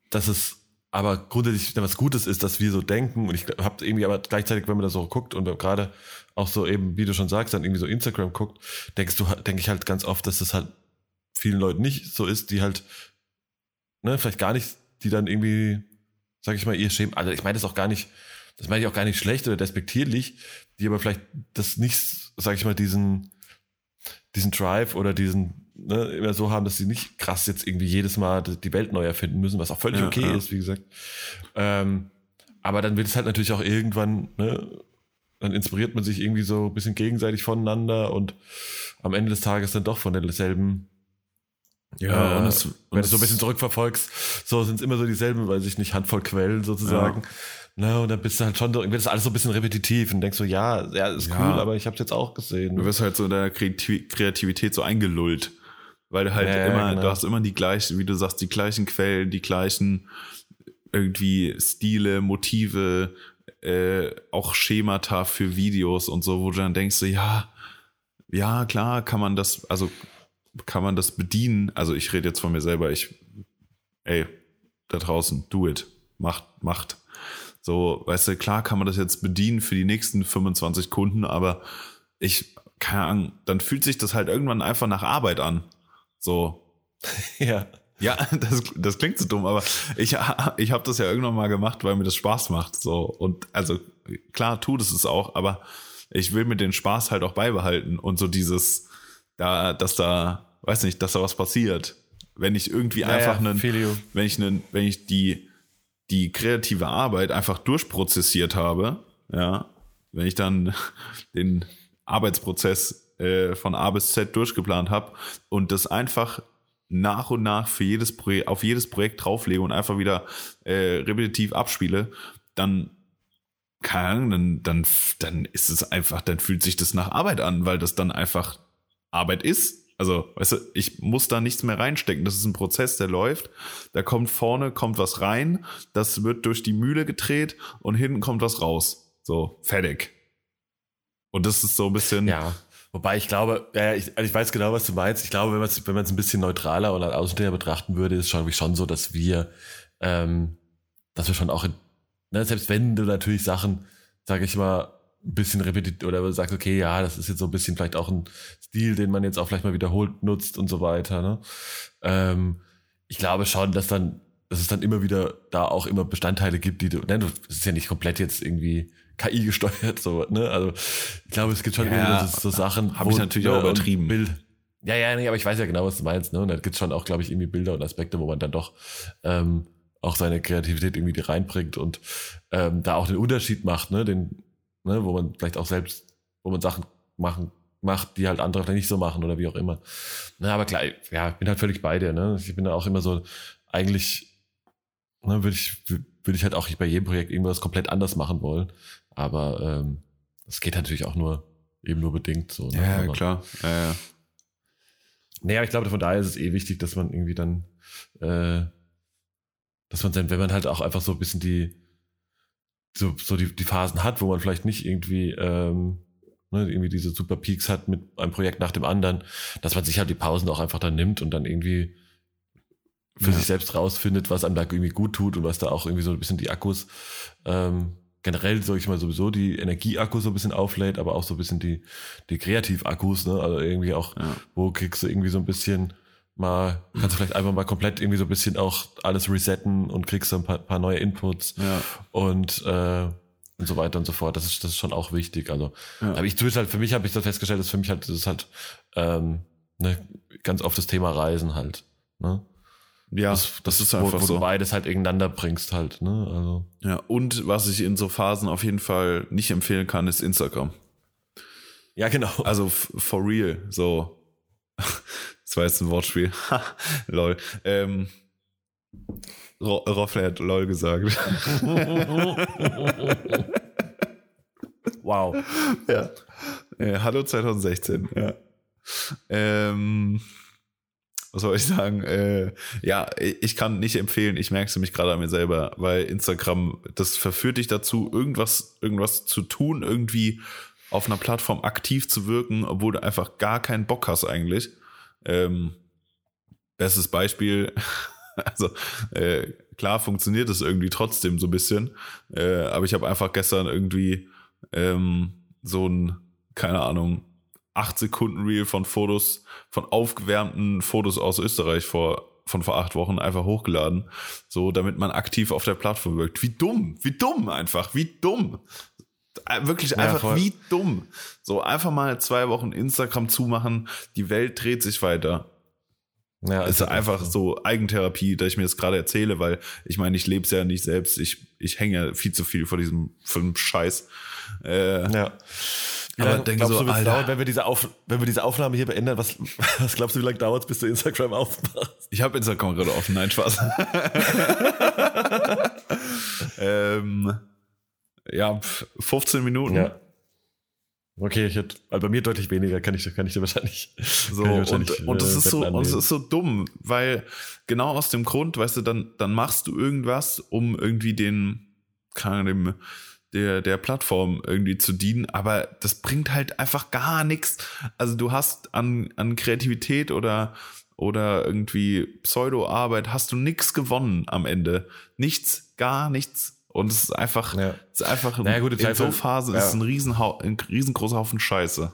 dass es aber grundsätzlich was Gutes ist, dass wir so denken. Und ich habe irgendwie aber gleichzeitig, wenn man das so guckt und gerade auch so eben, wie du schon sagst, dann irgendwie so Instagram guckt, denkst du, denke ich halt ganz oft, dass das halt vielen Leuten nicht so ist, die halt, ne, vielleicht gar nicht, die dann irgendwie, sag ich mal, ihr schämen, also ich meine das auch gar nicht, das meine ich auch gar nicht schlecht oder despektierlich, die aber vielleicht das nicht, sag ich mal, diesen, diesen Drive oder diesen, ne, immer so haben, dass sie nicht krass jetzt irgendwie jedes Mal die Welt neu erfinden müssen, was auch völlig Ja, okay ja. ist, wie gesagt. Ähm, aber dann wird es halt natürlich auch irgendwann, ne, dann inspiriert man sich irgendwie so ein bisschen gegenseitig voneinander und am Ende des Tages dann doch von derselben Ja, äh, und es, wenn du so ein bisschen zurückverfolgst, so sind es immer so dieselben, weiß ich nicht, Handvoll Quellen sozusagen. Na, und dann bist du halt schon so, irgendwie ist alles so ein bisschen repetitiv und denkst so, ja, ja, ist Ja. cool, aber ich habe es jetzt auch gesehen. Du wirst halt so in deiner Kreati- Kreativität so eingelullt. Weil du halt Ja, ja, immer, genau. du hast immer die gleichen, wie du sagst, die gleichen Quellen, die gleichen irgendwie Stile, Motive, äh, auch Schemata für Videos und so, wo du dann denkst, so, ja, ja, klar, kann man das, also kann man das bedienen. Also ich rede jetzt von mir selber, ich, ey, da draußen, do it. Macht, macht. So, weißt du, klar kann man das jetzt bedienen für die nächsten 25 Kunden, aber ich, keine Ahnung, dann fühlt sich das halt irgendwann einfach nach Arbeit an. So, ja. ja, das, das klingt so dumm, aber ich, ich habe das ja irgendwann mal gemacht, weil mir das Spaß macht. So, und also klar tut es es auch, aber ich will mir den Spaß halt auch beibehalten und so dieses, da, dass da, weiß nicht, dass da was passiert. Wenn ich irgendwie einfach ja, einen, feel you. wenn ich einen, wenn ich die, die kreative Arbeit einfach durchprozessiert habe, ja, wenn ich dann den Arbeitsprozess äh, von A bis Z durchgeplant habe und das einfach nach und nach für jedes Projekt, auf jedes Projekt drauflege und einfach wieder äh, repetitiv abspiele, dann keine Ahnung, dann, dann, dann ist es einfach, dann fühlt sich das nach Arbeit an, weil das dann einfach Arbeit ist. Also, weißt du, ich muss da nichts mehr reinstecken. Das ist ein Prozess, der läuft. Da kommt vorne, kommt was rein, das wird durch die Mühle gedreht und hinten kommt was raus. So, fertig. Und das ist so ein bisschen, Ja. Wobei ich glaube, ja, ich, also ich weiß genau, was du meinst. Ich glaube, wenn man es wenn man es ein bisschen neutraler als Außenstehender betrachten würde, ist es schon, schon so, dass wir, ähm, dass wir schon auch in, ne, selbst wenn du natürlich Sachen, sage ich mal, ein bisschen repetitiv oder sagst, okay, ja, das ist jetzt so ein bisschen vielleicht auch ein Stil, den man jetzt auch vielleicht mal wiederholt nutzt und so weiter. Ne? Ähm, ich glaube schon, dass dann, dass es dann immer wieder da auch immer Bestandteile gibt, die du, ne, du, das ist ja nicht komplett jetzt irgendwie KI gesteuert, so, ne? Also ich glaube, es gibt schon Ja, wieder so, Sachen. hab ich natürlich ne, auch übertrieben. Bild. Ja, ja, nee, aber ich weiß ja genau, was du meinst, ne? Und da gibt's schon auch, glaube ich, irgendwie Bilder und Aspekte, wo man dann doch ähm, auch seine Kreativität irgendwie die reinbringt und ähm, da auch den Unterschied macht, ne? Den, ne, wo man vielleicht auch selbst, wo man Sachen machen macht, die halt andere vielleicht nicht so machen oder wie auch immer. Na, aber klar, ja, ich bin halt völlig bei dir, ne? Ich bin da auch immer so, eigentlich, ne, würde ich, würde ich halt auch bei jedem Projekt irgendwas komplett anders machen wollen. Aber ähm, das geht natürlich auch nur, eben nur bedingt so. Ne? ja, aber, klar. Ja, ja. Naja, ich glaube, von daher ist es eh wichtig, dass man irgendwie dann, äh, dass man dann, wenn man halt auch einfach so ein bisschen die, so, so die, die Phasen hat, wo man vielleicht nicht irgendwie, ähm, ne, irgendwie diese super Peaks hat mit einem Projekt nach dem anderen, dass man sich halt die Pausen auch einfach dann nimmt und dann irgendwie für Ja. sich selbst rausfindet, was einem da irgendwie gut tut und was da auch irgendwie so ein bisschen die Akkus, ähm, generell, sag ich mal, sowieso die Energieakkus so ein bisschen auflädt, aber auch so ein bisschen die, die Kreativakkus, ne? Also irgendwie auch, Ja. wo kriegst du irgendwie so ein bisschen mal, kannst du vielleicht einfach mal komplett irgendwie so ein bisschen auch alles resetten und kriegst so ein paar, paar neue Inputs Ja. und, äh, und so weiter und so fort. Das ist, das ist schon auch wichtig. Also, Ja. aber ich tue es halt, für mich habe ich das festgestellt, dass für mich halt, das ist halt, ähm, ne, ganz oft das Thema Reisen halt, ne? Ja, das, das ist wo, einfach wo so. du beides halt ineinander bringst halt, ne? Also, Ja, und was ich in so Phasen auf jeden Fall nicht empfehlen kann, ist Instagram. ja, genau. Also for real, so. Das war jetzt ein Wortspiel. Lol. Ähm, Ro Roffler hat lol gesagt. wow. ja. Äh, hallo 2016, ja. Ähm, was soll ich sagen? Äh, ja, ich kann nicht empfehlen, ich merke es nämlich gerade an mir selber, weil Instagram, das verführt dich dazu, irgendwas, irgendwas zu tun, irgendwie auf einer Plattform aktiv zu wirken, obwohl du einfach gar keinen Bock hast eigentlich. Ähm, bestes Beispiel, Also äh, klar funktioniert es irgendwie trotzdem so ein bisschen, äh, aber ich habe einfach gestern irgendwie ähm, so ein, keine Ahnung, 8 Sekunden Reel von Fotos, von aufgewärmten Fotos aus Österreich vor von vor acht Wochen einfach hochgeladen, so damit man aktiv auf der Plattform wirkt. Wie dumm, wie dumm einfach, wie dumm. Äh, Wirklich Ja, einfach voll. wie dumm. So einfach mal zwei Wochen Instagram zumachen, die Welt dreht sich weiter. Ja, ist einfach so Eigentherapie, dass ich mir das gerade erzähle, weil ich meine, ich lebe es ja nicht selbst. Ich, ich hänge ja viel zu viel vor diesem, dem Scheiß. Äh, Ja. Aber lange denke glaubst so, du, Alter. dauern, wenn wir, diese Auf, wenn wir diese Aufnahme hier beenden? Was, was glaubst du, wie lange dauert es, bis du Instagram aufmachst? Ich habe Instagram gerade offen, nein, Spaß. ähm, ja, pf, 15 Minuten. Okay, ich hätte, also bei mir deutlich weniger, kann ich, kann ich dir wahrscheinlich. So, kann ich und, wahrscheinlich, und, äh, es ist so, und es ist so dumm, weil genau aus dem Grund, weißt du, dann, dann machst du irgendwas, um irgendwie den, keine Ahnung, dem, der, der Plattform irgendwie zu dienen, aber das bringt halt einfach gar nichts. Also du hast an, an Kreativität oder, oder irgendwie Pseudo-Arbeit hast du nichts gewonnen am Ende. Nichts, gar nichts. Und es ist einfach, Ja. es ist einfach Naja, gut, in so Phasen ja. ist es ein, Riesenhau ein riesengroßer Haufen Scheiße.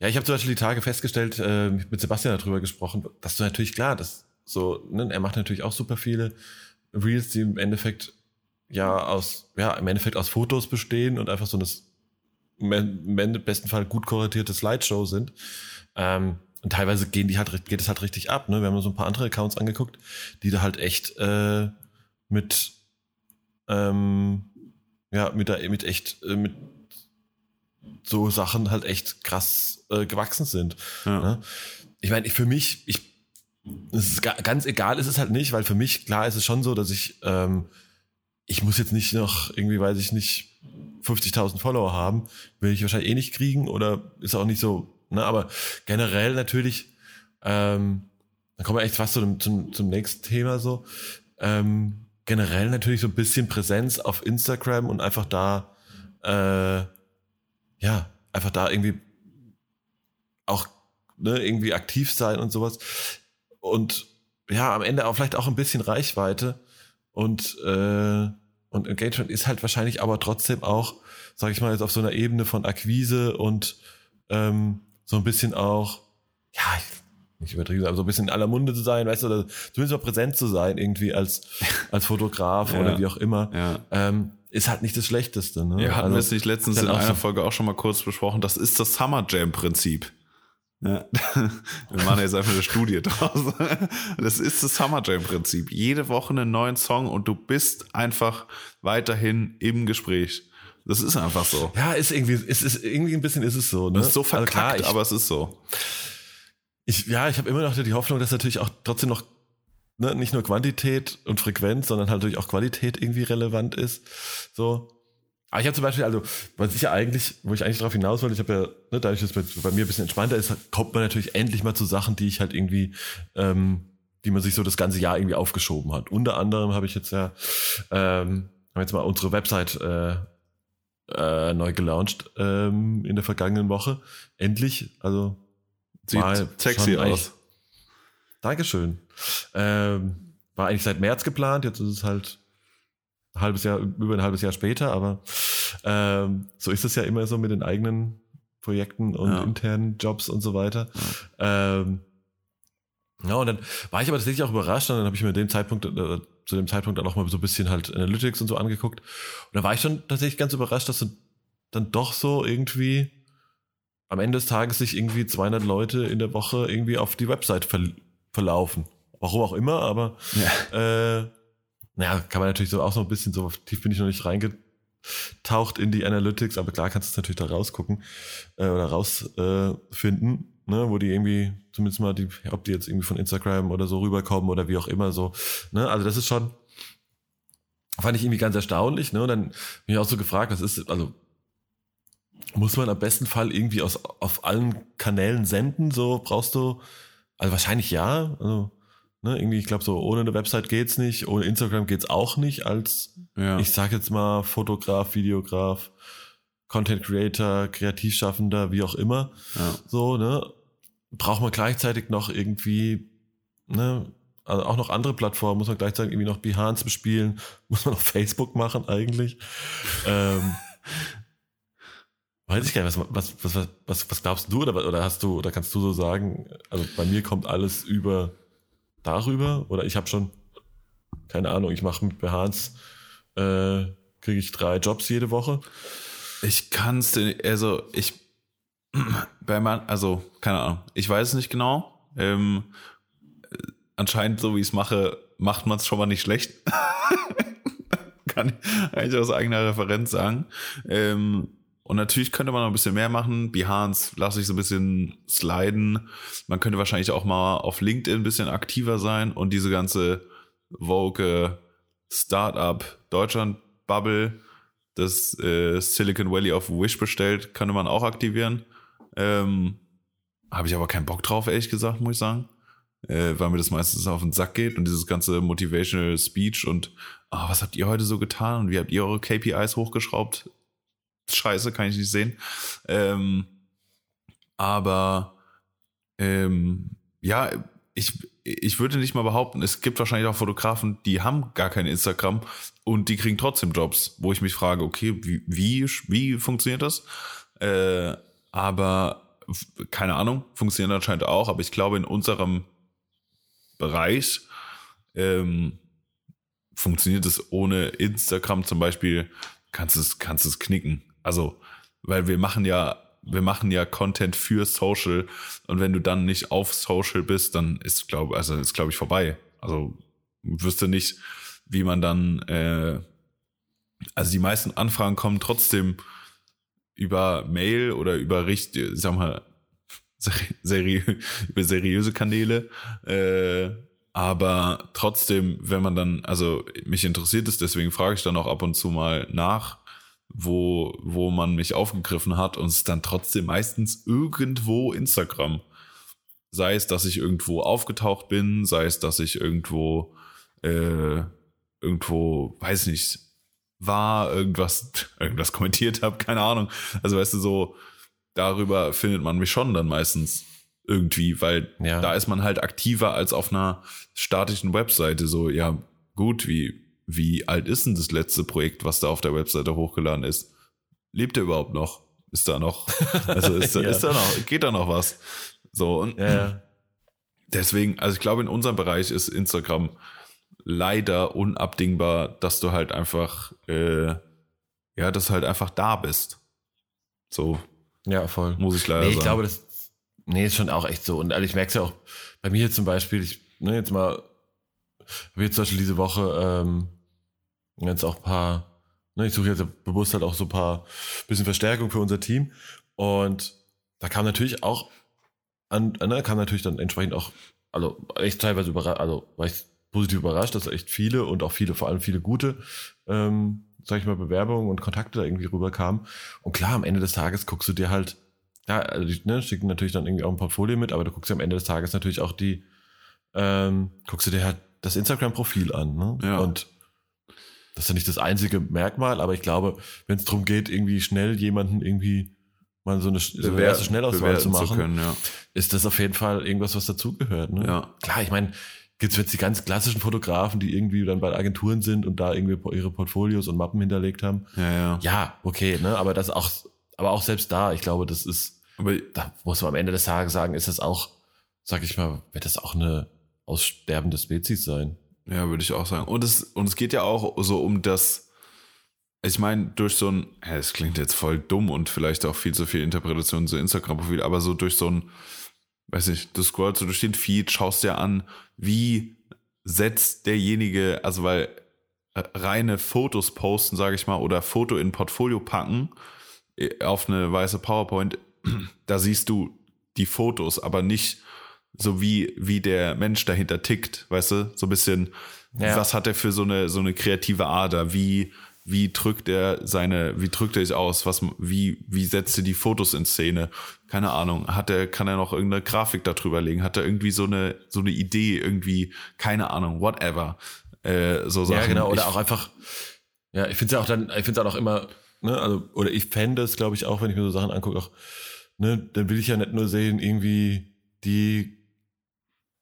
Ja, ich habe zum Beispiel die Tage festgestellt, äh, mit Sebastian darüber gesprochen, dass du natürlich klar, dass so, ne, er macht natürlich auch super viele Reels, die im Endeffekt ja aus, ja, im Endeffekt aus Fotos bestehen und einfach so eine im Ende- besten Fall gut kuratierte Slideshow sind. Ähm, und teilweise gehen die halt, geht es halt richtig ab. Ne? Wir haben uns so ein paar andere Accounts angeguckt, die da halt echt äh, mit, ähm, ja, mit, der, mit echt, äh, mit so Sachen halt echt krass äh, gewachsen sind. Ja. Ne? Ich meine, für mich, ich, es ist ga- ganz egal ist es halt nicht, weil für mich, klar ist es schon so, dass ich, ähm, ich muss jetzt nicht noch irgendwie, weiß ich nicht, 50.000 Follower haben, will ich wahrscheinlich eh nicht kriegen oder ist auch nicht so, ne, aber generell natürlich, ähm, dann kommen wir echt fast zum, zum, zum nächsten Thema so, ähm, generell natürlich so ein bisschen Präsenz auf Instagram und einfach da, äh, ja, einfach da irgendwie auch ne, irgendwie aktiv sein und sowas. Und ja, am Ende auch vielleicht auch ein bisschen Reichweite und, äh, und Engagement ist halt wahrscheinlich aber trotzdem auch, sage ich mal, jetzt auf so einer Ebene von Akquise und ähm, so ein bisschen auch, ja, nicht übertrieben, aber so ein bisschen in aller Munde zu sein, weißt du, oder zumindest mal präsent zu sein, irgendwie als, als Fotograf Ja. oder wie auch immer, Ja. ähm, ist halt nicht das Schlechteste. Ne? Ja, hatten Also, wir es nicht letztens in einer so- Folge auch schon mal kurz besprochen. Das ist das Summer Jam Prinzip. Ja. Wir machen jetzt einfach eine Studie draus. Das ist das Summer Jam Prinzip. Jede Woche einen neuen Song und du bist einfach weiterhin im Gespräch. Das ist einfach so. Ja, ist irgendwie, ist, ist irgendwie ein bisschen ist es so. Ne? Das ist so Also verkackt, klar, ich, aber es ist so. Ich, ja, ich habe immer noch die Hoffnung, dass natürlich auch trotzdem noch ne, nicht nur Quantität und Frequenz, sondern halt natürlich auch Qualität irgendwie relevant ist. So. Aber ich habe zum Beispiel, also, was ich ja eigentlich, wo ich eigentlich darauf hinaus wollte, ich habe ja, ne, dadurch, dass es bei mir ein bisschen entspannter ist, kommt man natürlich endlich mal zu Sachen, die ich halt irgendwie, ähm, die man sich so das ganze Jahr irgendwie aufgeschoben hat. Unter anderem habe ich jetzt ja, ähm, haben jetzt mal unsere Website äh, äh, neu gelauncht ähm, in der vergangenen Woche. Endlich, also Sieht Mal sexy aus. Dankeschön. Ähm, war eigentlich seit März geplant, jetzt ist es halt ein halbes Jahr, über ein halbes Jahr später, aber ähm, so ist es ja immer so mit den eigenen Projekten und Ja. internen Jobs und so weiter. Ähm, ja, und dann war ich aber tatsächlich auch überrascht und dann habe ich mir dem Zeitpunkt, äh, zu dem Zeitpunkt dann auch mal so ein bisschen halt Analytics und so angeguckt. Und da war ich schon tatsächlich ganz überrascht, dass so dann doch so irgendwie am Ende des Tages sich irgendwie 200 Leute in der Woche irgendwie auf die Website ver verlaufen. Warum auch immer, aber Ja. äh, naja, kann man natürlich so auch so ein bisschen, so tief bin ich noch nicht reingetaucht in die Analytics, aber klar kannst du es natürlich da rausgucken äh, oder rausfinden, äh, ne, wo die irgendwie, zumindest mal die, ob die jetzt irgendwie von Instagram oder so rüberkommen oder wie auch immer so. Ne? Also das ist schon, fand ich irgendwie ganz erstaunlich, ne? Und dann bin ich auch so gefragt, was ist, also muss man am besten Fall irgendwie aus, auf allen Kanälen senden? So brauchst du, also wahrscheinlich ja. Also, ne, irgendwie, ich glaube, so ohne eine Website geht's nicht, ohne Instagram geht's auch nicht, als Ja. ich sag jetzt mal Fotograf, Videograf, Content Creator, Kreativschaffender, wie auch immer. ja. So, ne? Braucht man gleichzeitig noch irgendwie, ne, also auch noch andere Plattformen, muss man gleichzeitig irgendwie noch Behance bespielen, muss man noch Facebook machen eigentlich. ähm, weiß ich gar nicht, was, was, was, was, was glaubst du oder, oder hast du, oder kannst du so sagen, also bei mir kommt alles über darüber oder ich habe schon, keine Ahnung, ich mache mit Behance, äh, kriege ich drei Jobs jede Woche. Ich kann es, also ich, bei man, also keine Ahnung, ich weiß es nicht genau. Ähm, anscheinend, so wie ich es mache, macht man es schon mal nicht schlecht. kann ich aus eigener Referenz sagen. Ähm, und natürlich könnte man noch ein bisschen mehr machen. Behance lasse ich so ein bisschen sliden. Man könnte wahrscheinlich auch mal auf LinkedIn ein bisschen aktiver sein und diese ganze Vogue Startup Deutschland Bubble, das äh, Silicon Valley auf Wish bestellt, könnte man auch aktivieren. Ähm, Habe ich aber keinen Bock drauf, ehrlich gesagt, muss ich sagen. Äh, weil mir das meistens auf den Sack geht und dieses ganze Motivational Speech und oh, was habt ihr heute so getan und wie habt ihr eure KPIs hochgeschraubt? Scheiße, kann ich nicht sehen. Ähm, aber ähm, ja, ich, ich würde nicht mal behaupten, es gibt wahrscheinlich auch Fotografen, die haben gar kein Instagram und die kriegen trotzdem Jobs, wo ich mich frage, okay, wie, wie, wie funktioniert das? Äh, aber keine Ahnung, funktioniert anscheinend auch, aber ich glaube, in unserem Bereich ähm, funktioniert es ohne Instagram zum Beispiel, kannst es, kannst es knicken. Also, weil wir machen ja, wir machen ja Content für Social und wenn du dann nicht auf Social bist, dann ist, glaube also ist glaube ich vorbei. Also wüsste nicht, wie man dann, äh, also die meisten Anfragen kommen trotzdem über Mail oder über richtig, sag mal, seri über seriöse Kanäle. Äh, aber trotzdem, wenn man dann, also mich interessiert es, deswegen frage ich dann auch ab und zu mal nach, wo, wo man mich aufgegriffen hat und es ist dann trotzdem meistens irgendwo Instagram. Sei es, dass ich irgendwo aufgetaucht bin, sei es, dass ich irgendwo, äh, irgendwo, weiß nicht, war, irgendwas, irgendwas kommentiert habe, keine Ahnung. Also weißt du, so, darüber findet man mich schon dann meistens irgendwie, weil Ja. da ist man halt aktiver als auf einer statischen Webseite. So, ja, gut, wie, wie alt ist denn das letzte Projekt, was da auf der Webseite hochgeladen ist? Lebt er überhaupt noch? Ist da noch, also ist, da Ja. ist da noch, geht da noch was? So, und Ja, deswegen, also ich glaube, in unserem Bereich ist Instagram leider unabdingbar, dass du halt einfach, äh, ja, dass du halt einfach da bist. So, Ja, voll. muss ich leider Nee, ich sagen. glaube, das nee, ist schon auch echt so. Und also ich merke es ja auch bei mir zum Beispiel, ich, ne, jetzt mal, habe jetzt zum Beispiel diese Woche ähm, jetzt auch ein paar, ne, ich suche jetzt bewusst halt auch so ein paar bisschen Verstärkung für unser Team. Und da kam natürlich auch an, ne, kam natürlich dann entsprechend auch, also echt teilweise überrascht, also war ich positiv überrascht, dass echt viele und auch viele, vor allem viele gute, ähm, sag ich mal, Bewerbungen und Kontakte da irgendwie rüberkamen. Und klar, am Ende des Tages guckst du dir halt, ja, also die ne, schicken natürlich dann irgendwie auch ein Portfolio mit, aber du guckst dir am Ende des Tages natürlich auch die, ähm, guckst du dir halt das Instagram-Profil an, ne? Ja. Und das ist ja nicht das einzige Merkmal, aber ich glaube, wenn es darum geht, irgendwie schnell jemanden irgendwie mal so eine, so eine erste Schnellauswahl zu machen, können, ja. ist das auf jeden Fall irgendwas, was dazugehört. Ne? Ja. Klar, ich meine, gibt's jetzt die ganz klassischen Fotografen, die irgendwie dann bei Agenturen sind und da irgendwie ihre Portfolios und Mappen hinterlegt haben. Ja, ja. Ja, okay, ne? Aber das auch, aber auch selbst da, ich glaube, das ist, Aber da muss man am Ende des Tages sagen, ist das auch, sag ich mal, wird das auch eine aussterbende Spezies sein. Ja, würde ich auch sagen. Und es, und es geht ja auch so um das, ich meine, durch so ein, es klingt jetzt voll dumm und vielleicht auch viel zu viel Interpretation zu Instagram-Profil, aber so durch so ein, weiß nicht, du scrollst so durch den Feed, schaust dir an, wie setzt derjenige, also weil äh, reine Fotos posten, sage ich mal, oder Foto in Portfolio packen äh, auf eine weiße PowerPoint, da siehst du die Fotos, aber nicht so wie, wie der Mensch dahinter tickt, weißt du? So ein bisschen, Ja. was hat er für so eine, so eine kreative Ader? Wie, wie drückt er seine, wie drückt er sich aus? Was, wie, wie setzt er die Fotos in Szene? Keine Ahnung. Hat er, kann er noch irgendeine Grafik darüber legen? Hat er irgendwie so eine, so eine Idee irgendwie? Keine Ahnung, whatever. Äh, so Sachen. Ja, genau, oder Ich- auch einfach, ja, ich finde es ja auch dann, ich finde es auch immer, ne, also, oder ich fände es, glaube ich, auch, wenn ich mir so Sachen angucke, auch, ne, dann will ich ja nicht nur sehen, irgendwie die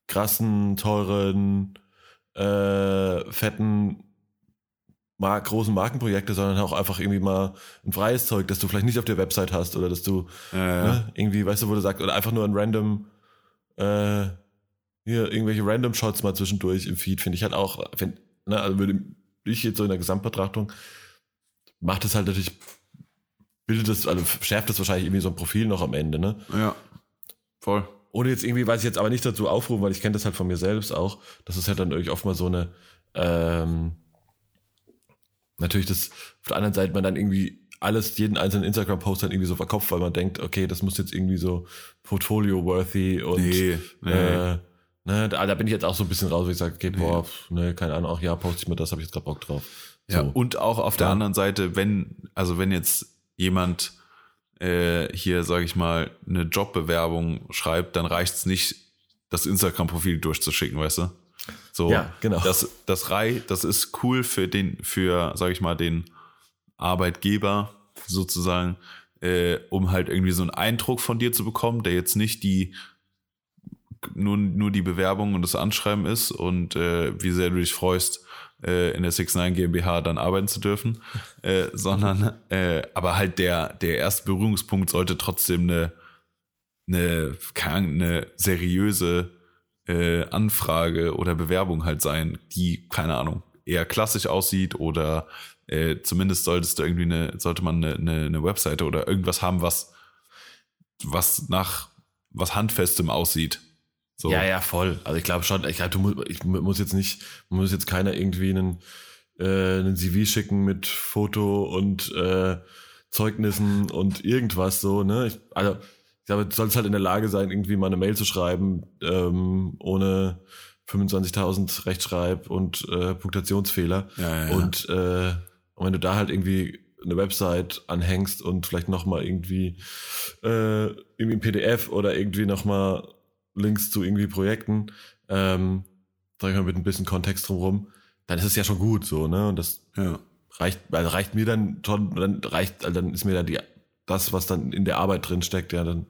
krassen, teuren, äh, fetten, Mar großen Markenprojekte, sondern auch einfach irgendwie mal ein freies Zeug, das du vielleicht nicht auf der Website hast oder dass du Ja, ja. ne, irgendwie, weißt du, wo du sagst, oder einfach nur ein random, äh, hier irgendwelche random Shots mal zwischendurch im Feed, finde ich halt auch, find, ne, also würde ich jetzt so in der Gesamtbetrachtung, macht es halt natürlich, bildet das, also schärft das wahrscheinlich irgendwie so ein Profil noch am Ende, ne? ja. Voll. Ohne jetzt irgendwie, weiß ich jetzt aber nicht dazu aufrufen, weil ich kenne das halt von mir selbst auch, dass es halt dann irgendwie oft mal so eine, ähm, natürlich das, auf der anderen Seite man dann irgendwie alles, jeden einzelnen Instagram-Post dann irgendwie so verkopft, weil man denkt, okay, das muss jetzt irgendwie so Portfolio-worthy und Nee, nee. Äh, ne, da, da bin ich jetzt auch so ein bisschen raus, wo ich sage, okay, boah, pf, ne, keine Ahnung, auch ja, poste ich mir das, habe ich jetzt gerade Bock drauf. Ja, So. und auch auf der Ja. anderen Seite, wenn, also wenn jetzt jemand äh, hier, sage ich mal, eine Jobbewerbung schreibt, dann reicht's nicht, das Instagram-Profil durchzuschicken, weißt du? So, Ja, genau. Das, das rei, das ist cool für den, für, sage ich mal, den Arbeitgeber sozusagen, äh, um halt irgendwie so einen Eindruck von dir zu bekommen, der jetzt nicht die nur, nur die Bewerbung und das Anschreiben ist und äh, wie sehr du dich freust, in der 69 GmbH dann arbeiten zu dürfen, äh, sondern äh, aber halt der, der erste Berührungspunkt sollte trotzdem eine, eine, eine seriöse äh, Anfrage oder Bewerbung halt sein, die, keine Ahnung, eher klassisch aussieht oder äh, zumindest solltest du irgendwie eine, sollte man eine, eine, eine Webseite oder irgendwas haben, was, was nach was Handfestem aussieht. So. Ja, ja, voll. Also ich glaube schon, ich, glaub, du mu ich mu- muss jetzt nicht, muss jetzt keiner irgendwie einen, äh, einen CV schicken mit Foto und äh, Zeugnissen und irgendwas so, ne? Ich, also ich glaube, du sollst halt in der Lage sein, irgendwie mal eine Mail zu schreiben, ähm, ohne 25.000 Rechtschreib- und äh, Punktationsfehler. Ja, ja, ja. Und, äh, und wenn du da halt irgendwie eine Website anhängst und vielleicht nochmal irgendwie, äh, irgendwie ein PDF oder irgendwie nochmal Links zu irgendwie Projekten, ähm, sag ich mal, mit ein bisschen Kontext drumherum, dann ist es ja schon gut so, ne? Und das ja. reicht, also reicht mir dann schon, dann reicht, also dann ist mir da die, das, was dann in der Arbeit drin steckt, ja, dann,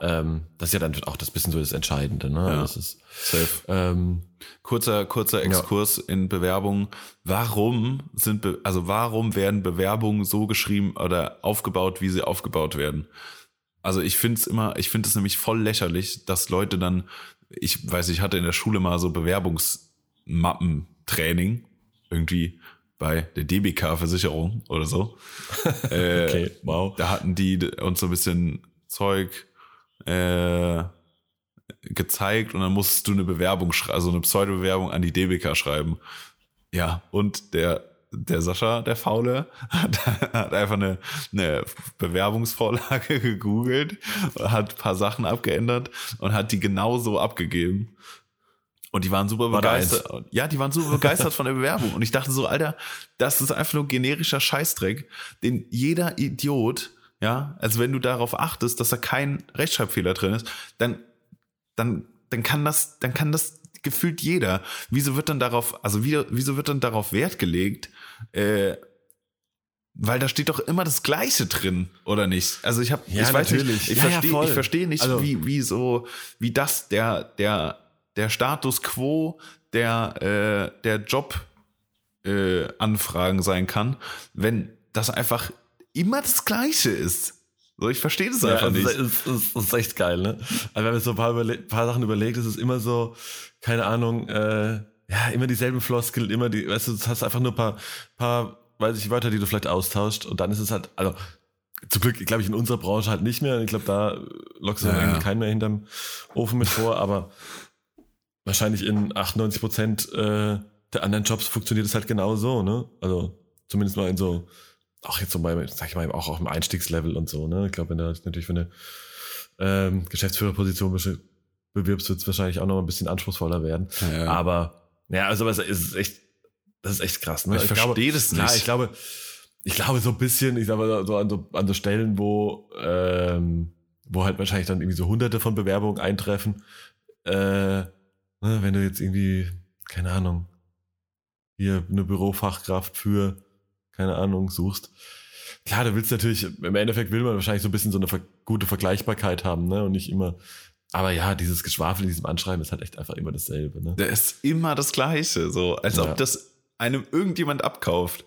ähm, das ist ja dann auch das bisschen so das Entscheidende, ne? Ja. Das ist, Safe. ähm, Kurzer, kurzer Exkurs in Bewerbungen. Warum sind, Be also warum werden Bewerbungen so geschrieben oder aufgebaut, wie sie aufgebaut werden? Also ich finde es immer, ich finde es nämlich voll lächerlich, dass Leute dann, ich weiß, ich hatte in der Schule mal so Bewerbungsmappentraining irgendwie bei der DBK-Versicherung oder so. äh, okay, wow. da hatten die uns so ein bisschen Zeug äh, gezeigt und dann musstest du eine Bewerbung schreiben, also eine Pseudo-Bewerbung an die DBK schreiben. Ja, und der, der Sascha, der Faule, hat, hat einfach eine, eine Bewerbungsvorlage gegoogelt, hat ein paar Sachen abgeändert und hat die genauso abgegeben. Und die waren super War begeistert. Ja, die waren super begeistert von der Bewerbung. Und ich dachte so, Alter, das ist einfach nur generischer Scheißdreck, den jeder Idiot, ja, also wenn du darauf achtest, dass da kein Rechtschreibfehler drin ist, dann, dann, dann kann das, dann kann das gefühlt jeder. Wieso wird dann darauf, also wie, wieso wird dann darauf Wert gelegt, äh, weil da steht doch immer das Gleiche drin, oder nicht? Also ich habe, Ja, ich weiß natürlich. nicht, ich Ja, ja, verstehe, voll. ich verstehe nicht, Also- wie, wie so, wie das der, der, der Status quo der, äh, der Job äh, Anfragen sein kann, wenn das einfach immer das Gleiche ist. So, ich verstehe das Ja, einfach nicht. ist, es ist, es ist echt geil, ne? Also wenn man so ein paar, paar Sachen überlegt, ist es immer so, keine Ahnung, äh, ja, immer dieselben Floskeln, immer die, weißt du, du hast einfach nur ein paar, paar, weiß ich, Wörter, die du vielleicht austauscht und dann ist es halt, also zum Glück, glaube ich, in unserer Branche halt nicht mehr. Ich glaube, da lockst du Ja, irgendwie ja. keinen mehr hinterm Ofen mit vor, aber wahrscheinlich in 98 Prozent äh, der anderen Jobs funktioniert es halt genau so, ne? Also zumindest mal in so, auch jetzt so bei, sag ich mal, auch auf dem Einstiegslevel und so, ne? Ich glaube, wenn du natürlich für eine ähm, Geschäftsführerposition bewirbst, wird es wahrscheinlich auch noch ein bisschen anspruchsvoller werden. Ja. Aber ja, also es ist echt, das ist echt krass. Ne? Ich verstehe das nicht. ich glaube, ich glaube so ein bisschen, ich glaube so an so, an so Stellen, wo, ähm, wo halt wahrscheinlich dann irgendwie so hunderte von Bewerbungen eintreffen, äh, ne, wenn du jetzt irgendwie, keine Ahnung, hier eine Bürofachkraft für, keine Ahnung, suchst. Klar, du willst natürlich, im Endeffekt will man wahrscheinlich so ein bisschen so eine gute Vergleichbarkeit haben, ne? Und nicht immer Aber ja, dieses Geschwafel in diesem Anschreiben ist halt echt einfach immer dasselbe. Ne? Der ist immer das Gleiche, so als Ja. ob das einem irgendjemand abkauft.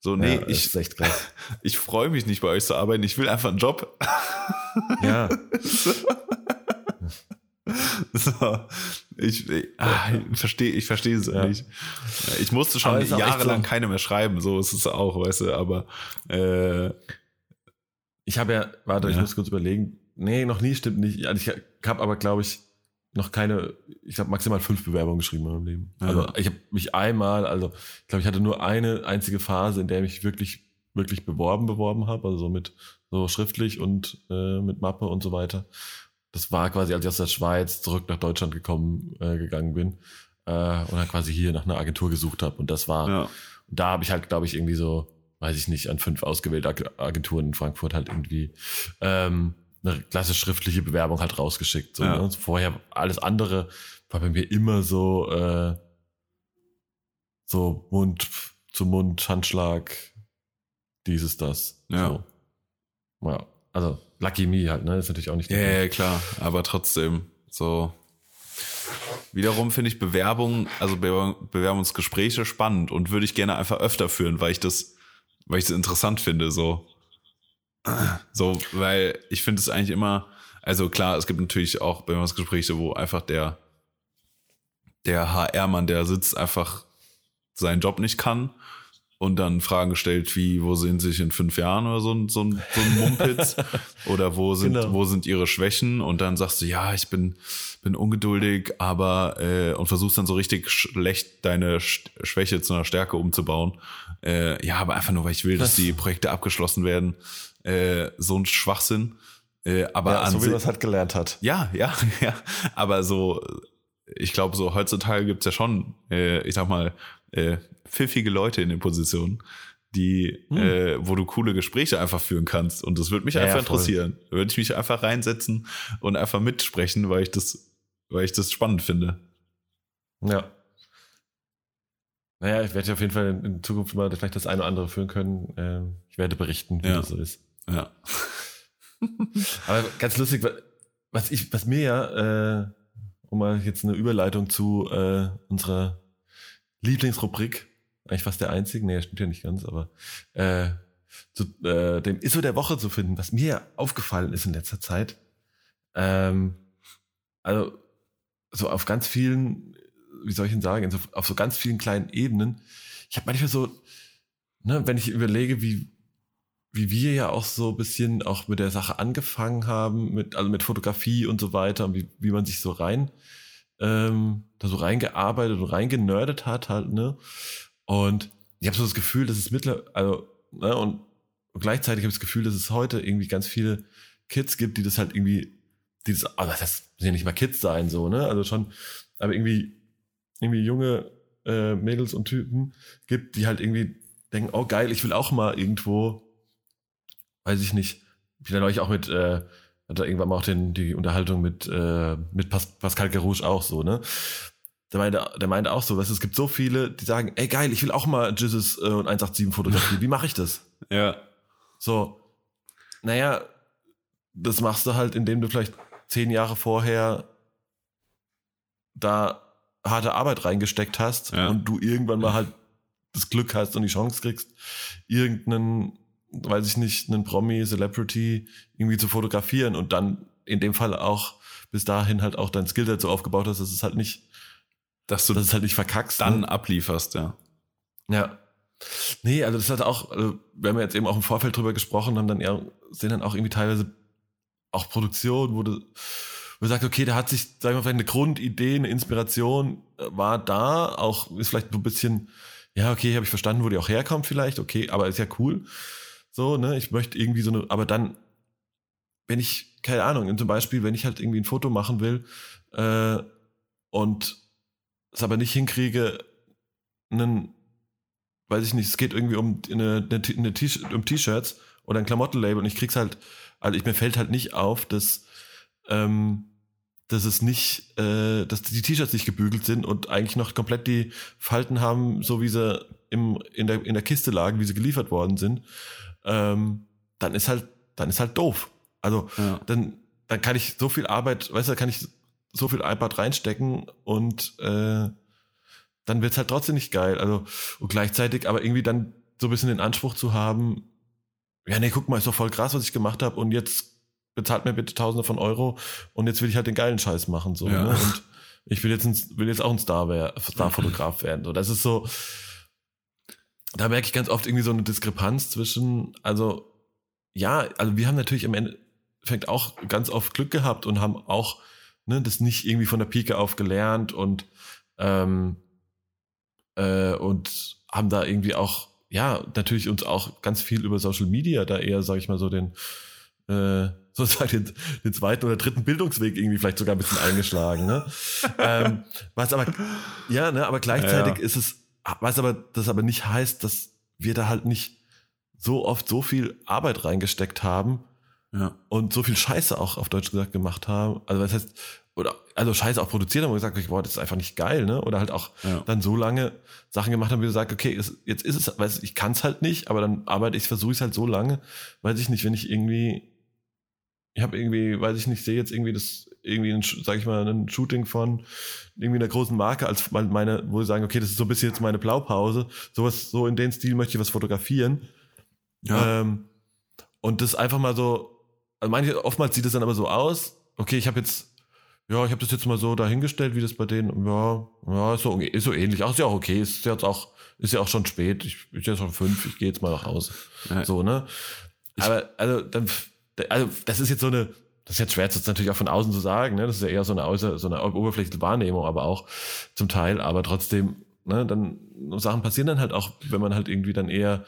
So, nee, ja, ich, ich freue mich nicht bei euch zu arbeiten, ich will einfach einen Job. ja, So, ich ich, ah, ich verstehe ich verstehe es Ja. nicht. Ich musste schon jahrelang so. keine mehr schreiben, so ist es auch, weißt du, aber äh, ich habe ja, warte, ich Ja. muss kurz überlegen. Nee, noch nie stimmt nicht. Also ich habe aber, glaube ich, noch keine, ich habe maximal fünf Bewerbungen geschrieben in meinem Leben. Ja. Also ich habe mich einmal, also ich glaube, ich hatte nur eine einzige Phase, in der ich mich wirklich, wirklich beworben, beworben habe, also so mit so schriftlich und äh, mit Mappe und so weiter. Das war quasi, als ich aus der Schweiz zurück nach Deutschland gekommen, äh, gegangen bin äh, und dann quasi hier nach einer Agentur gesucht habe. Und das war, ja. und da habe ich halt, glaube ich, irgendwie so, weiß ich nicht, an fünf ausgewählte Ag- Agenturen in Frankfurt halt irgendwie ähm, eine klasse schriftliche Bewerbung halt rausgeschickt. So, Ja. ne? Vorher alles andere war bei mir immer so, äh, so Mund zu Mund, Handschlag, dieses, das. Ja. So. Ja. Also Lucky Me halt, ne? Ist natürlich auch nicht Ja, ja, klar, aber trotzdem, so. Wiederum finde ich Bewerbung, also Be Bewerbungsgespräche spannend und würde ich gerne einfach öfter führen, weil ich das, weil ich das interessant finde, so. So, weil ich finde es eigentlich immer, also klar, es gibt natürlich auch Bewerbungsgespräche, wo einfach der, der HR-Mann, der sitzt, einfach seinen Job nicht kann und dann Fragen stellt wie, wo sehen Sie sich in fünf Jahren oder so, ein- so, ein- so ein Mumpitz oder wo sind, Genau. wo sind Ihre Schwächen und dann sagst du, ja, ich bin, bin ungeduldig, aber äh, und versuchst dann so richtig schlecht deine Sch- Schwäche zu einer Stärke umzubauen. Äh, ja, aber einfach nur, weil ich will, dass die Projekte abgeschlossen werden. Äh, so ein Schwachsinn. Äh, aber Ja, so wie man es halt gelernt hat. ja, ja, ja. Aber so, ich glaube, so heutzutage gibt's ja schon, äh, ich sag mal, äh, pfiffige Leute in den Positionen, die, Hm. äh, wo du coole Gespräche einfach führen kannst. Und das würde mich Ja, einfach ja, interessieren. Da würde ich mich einfach reinsetzen und einfach mitsprechen, weil ich das, weil ich das spannend finde. Ja. Naja, ich werde auf jeden Fall in, in Zukunft mal vielleicht das eine oder andere führen können. Ähm, ich werde berichten, wie Ja. das so ist. Ja. Aber ganz lustig, wa- was ich, was mir ja, äh, um mal jetzt eine Überleitung zu äh, unserer Lieblingsrubrik, eigentlich fast der einzigen, nee, stimmt ja nicht ganz, aber äh, zu äh, dem ISO der Woche zu finden, was mir aufgefallen ist in letzter Zeit. Ähm, also so auf ganz vielen, wie soll ich denn sagen, so, auf so ganz vielen kleinen Ebenen. Ich habe manchmal so, ne, wenn ich überlege, wie wie wir ja auch so ein bisschen auch mit der Sache angefangen haben, mit, also mit Fotografie und so weiter, und wie, wie man sich so rein, ähm, da so reingearbeitet und reingenördet hat halt, ne? Und ich habe so das Gefühl, dass es mittlerweile, also, ne, und gleichzeitig habe ich das Gefühl, dass es heute irgendwie ganz viele Kids gibt, die das halt irgendwie, die das, aber das müssen ja nicht mal Kids sein, so, ne? Also schon, aber irgendwie, irgendwie junge äh, Mädels und Typen gibt, die halt irgendwie denken, oh geil, ich will auch mal irgendwo weiß ich nicht, ich bin neulich auch mit, äh, hatte irgendwann mal auch den, die Unterhaltung mit, äh, mit Pas Pascal Gerouche auch so, ne? Der meinte, der meinte auch so, dass es gibt so viele, die sagen, ey geil, ich will auch mal Jizzes äh, und 187 fotografieren. Wie mache ich das? Ja. So, naja, das machst du halt, indem du vielleicht zehn Jahre vorher da harte Arbeit reingesteckt hast Ja. und du irgendwann mal halt das Glück hast und die Chance kriegst, irgendeinen, weiß ich nicht, einen Promi, Celebrity irgendwie zu fotografieren und dann in dem Fall auch bis dahin halt auch dein Skillset so aufgebaut hast, dass es halt nicht, Dass du dass es halt nicht verkackst. dann ne? ablieferst, ja. Ja. Nee, also das hat auch, also wir haben ja jetzt eben auch im Vorfeld drüber gesprochen, haben dann eher, sehen dann auch irgendwie teilweise auch Produktionen, wo du, wo du sagst, okay, da hat sich, sagen wir mal, vielleicht eine Grundidee, eine Inspiration äh, war da, auch ist vielleicht so ein bisschen, ja, okay, habe ich verstanden, wo die auch herkommt vielleicht, okay, aber ist ja cool. So, ne, ich möchte irgendwie so eine, aber dann, wenn ich, keine Ahnung, zum Beispiel, wenn ich halt irgendwie ein Foto machen will äh, und es aber nicht hinkriege, einen, weiß ich nicht, es geht irgendwie um eine, eine, eine T um T-Shirts oder ein Klamottenlabel und ich krieg's halt, also ich, mir fällt halt nicht auf, dass, ähm, dass es nicht, äh, dass die T-Shirts nicht gebügelt sind und eigentlich noch komplett die Falten haben, so wie sie im, in, der, in der Kiste lagen, wie sie geliefert worden sind, ähm, dann ist halt, dann ist halt doof. Also ja. dann, dann kann ich so viel Arbeit, weißt du, kann ich so viel Arbeit reinstecken und äh, dann wird's halt trotzdem nicht geil. Also und gleichzeitig aber irgendwie dann so ein bisschen den Anspruch zu haben, ja, nee, guck mal, ist doch voll krass, was ich gemacht habe und jetzt bezahlt mir bitte Tausende von Euro und jetzt will ich halt den geilen Scheiß machen so. Ja. Ne? Und ich will jetzt ein, will jetzt auch ein Star wer- Starfotograf werden. So, das ist so. Da merke ich ganz oft irgendwie so eine Diskrepanz zwischen, also ja, also wir haben natürlich im Endeffekt auch ganz oft Glück gehabt und haben auch ne, das nicht irgendwie von der Pike auf gelernt und ähm, äh, und haben da irgendwie auch, ja, natürlich uns auch ganz viel über Social Media da eher, sag ich mal, so den, äh, sozusagen den, den zweiten oder dritten Bildungsweg irgendwie vielleicht sogar ein bisschen eingeschlagen, ne? ähm, was aber, ja, ne, aber gleichzeitig Ja. ist es, was aber, das aber nicht heißt, dass wir da halt nicht so oft so viel Arbeit reingesteckt haben Ja. und so viel Scheiße auch auf Deutsch gesagt gemacht haben. Also was heißt, oder also Scheiße auch produziert haben und gesagt, boah, das ist einfach nicht geil, ne? Oder halt auch Ja. dann so lange Sachen gemacht haben, wie du sagst, okay, es, jetzt ist es, weiß ich kann es halt nicht, aber dann arbeite ich, versuche ich es halt so lange, weiß ich nicht, wenn ich irgendwie, ich habe irgendwie, weiß ich nicht, sehe jetzt irgendwie das, irgendwie, ein, sag ich mal, ein Shooting von irgendwie einer großen Marke als meine, wo sie sagen, okay, das ist so ein bisschen jetzt meine Blaupause, sowas, so in den Stil möchte ich was fotografieren. Ja. Ähm, und das einfach mal so, also manche, oftmals sieht es dann aber so aus, okay, ich habe jetzt, ja, ich habe das jetzt mal so dahingestellt, wie das bei denen, ja, ja, ist so, ist so ähnlich. Ach, ist ja auch okay, ist jetzt auch, ist ja auch schon spät, ich bin ja schon fünf, ich gehe jetzt mal nach Hause. Ja. So, ne? Aber, also, dann, also, das ist jetzt so eine, das ist jetzt schwer, das natürlich auch von außen zu sagen, ne? Das ist ja eher so eine, außer, so eine oberflächliche Wahrnehmung, aber auch zum Teil, aber trotzdem, ne, dann, Sachen passieren dann halt auch, wenn man halt irgendwie dann eher,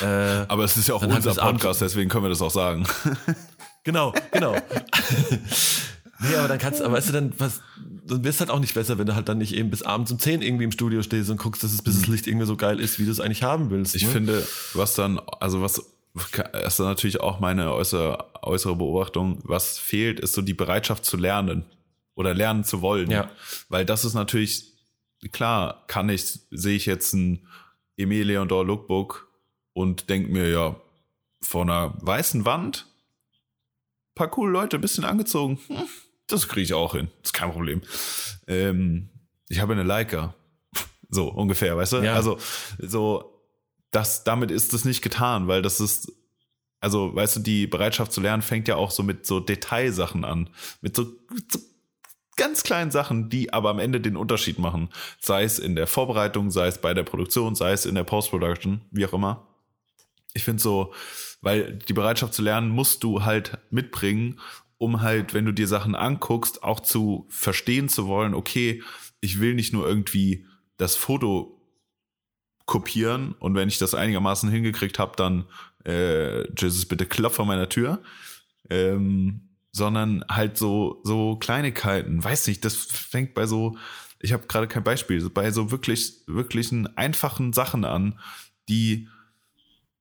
äh, Aber es ist ja auch hat unser Podcast, deswegen können wir das auch sagen. Genau, genau. nee, aber dann kannst du, aber weißt du, dann, was, dann wirst halt auch nicht besser, wenn du halt dann nicht eben bis abends um 10 irgendwie im Studio stehst und guckst, dass es bis das Licht irgendwie so geil ist, wie du es eigentlich haben willst. Ich ne? finde, was dann, also was, das ist natürlich auch meine äußere, äußere Beobachtung, was fehlt, ist so die Bereitschaft zu lernen oder lernen zu wollen. Ja. Weil das ist natürlich, klar, kann ich, sehe ich jetzt ein Emile Leondor Lookbook und denke mir, ja, vor einer weißen Wand, paar coole Leute, bisschen angezogen, hm, das kriege ich auch hin, das ist kein Problem. Ähm, ich habe eine Leica. So ungefähr, weißt du? Ja. Also so, das, damit ist es nicht getan, weil das ist, also weißt du, die Bereitschaft zu lernen fängt ja auch so mit so Detailsachen an, mit so, so ganz kleinen Sachen, die aber am Ende den Unterschied machen. Sei es in der Vorbereitung, sei es bei der Produktion, sei es in der Post-Production, wie auch immer. Ich finde so, weil die Bereitschaft zu lernen musst du halt mitbringen, um halt, wenn du dir Sachen anguckst, auch zu verstehen zu wollen, okay, ich will nicht nur irgendwie das Foto kopieren und wenn ich das einigermaßen hingekriegt habe, dann äh, Jesus, bitte klopf vor meiner Tür. Ähm, sondern halt so so Kleinigkeiten, weiß nicht, das fängt bei so ich habe gerade kein Beispiel, bei so wirklich wirklichen einfachen Sachen an, die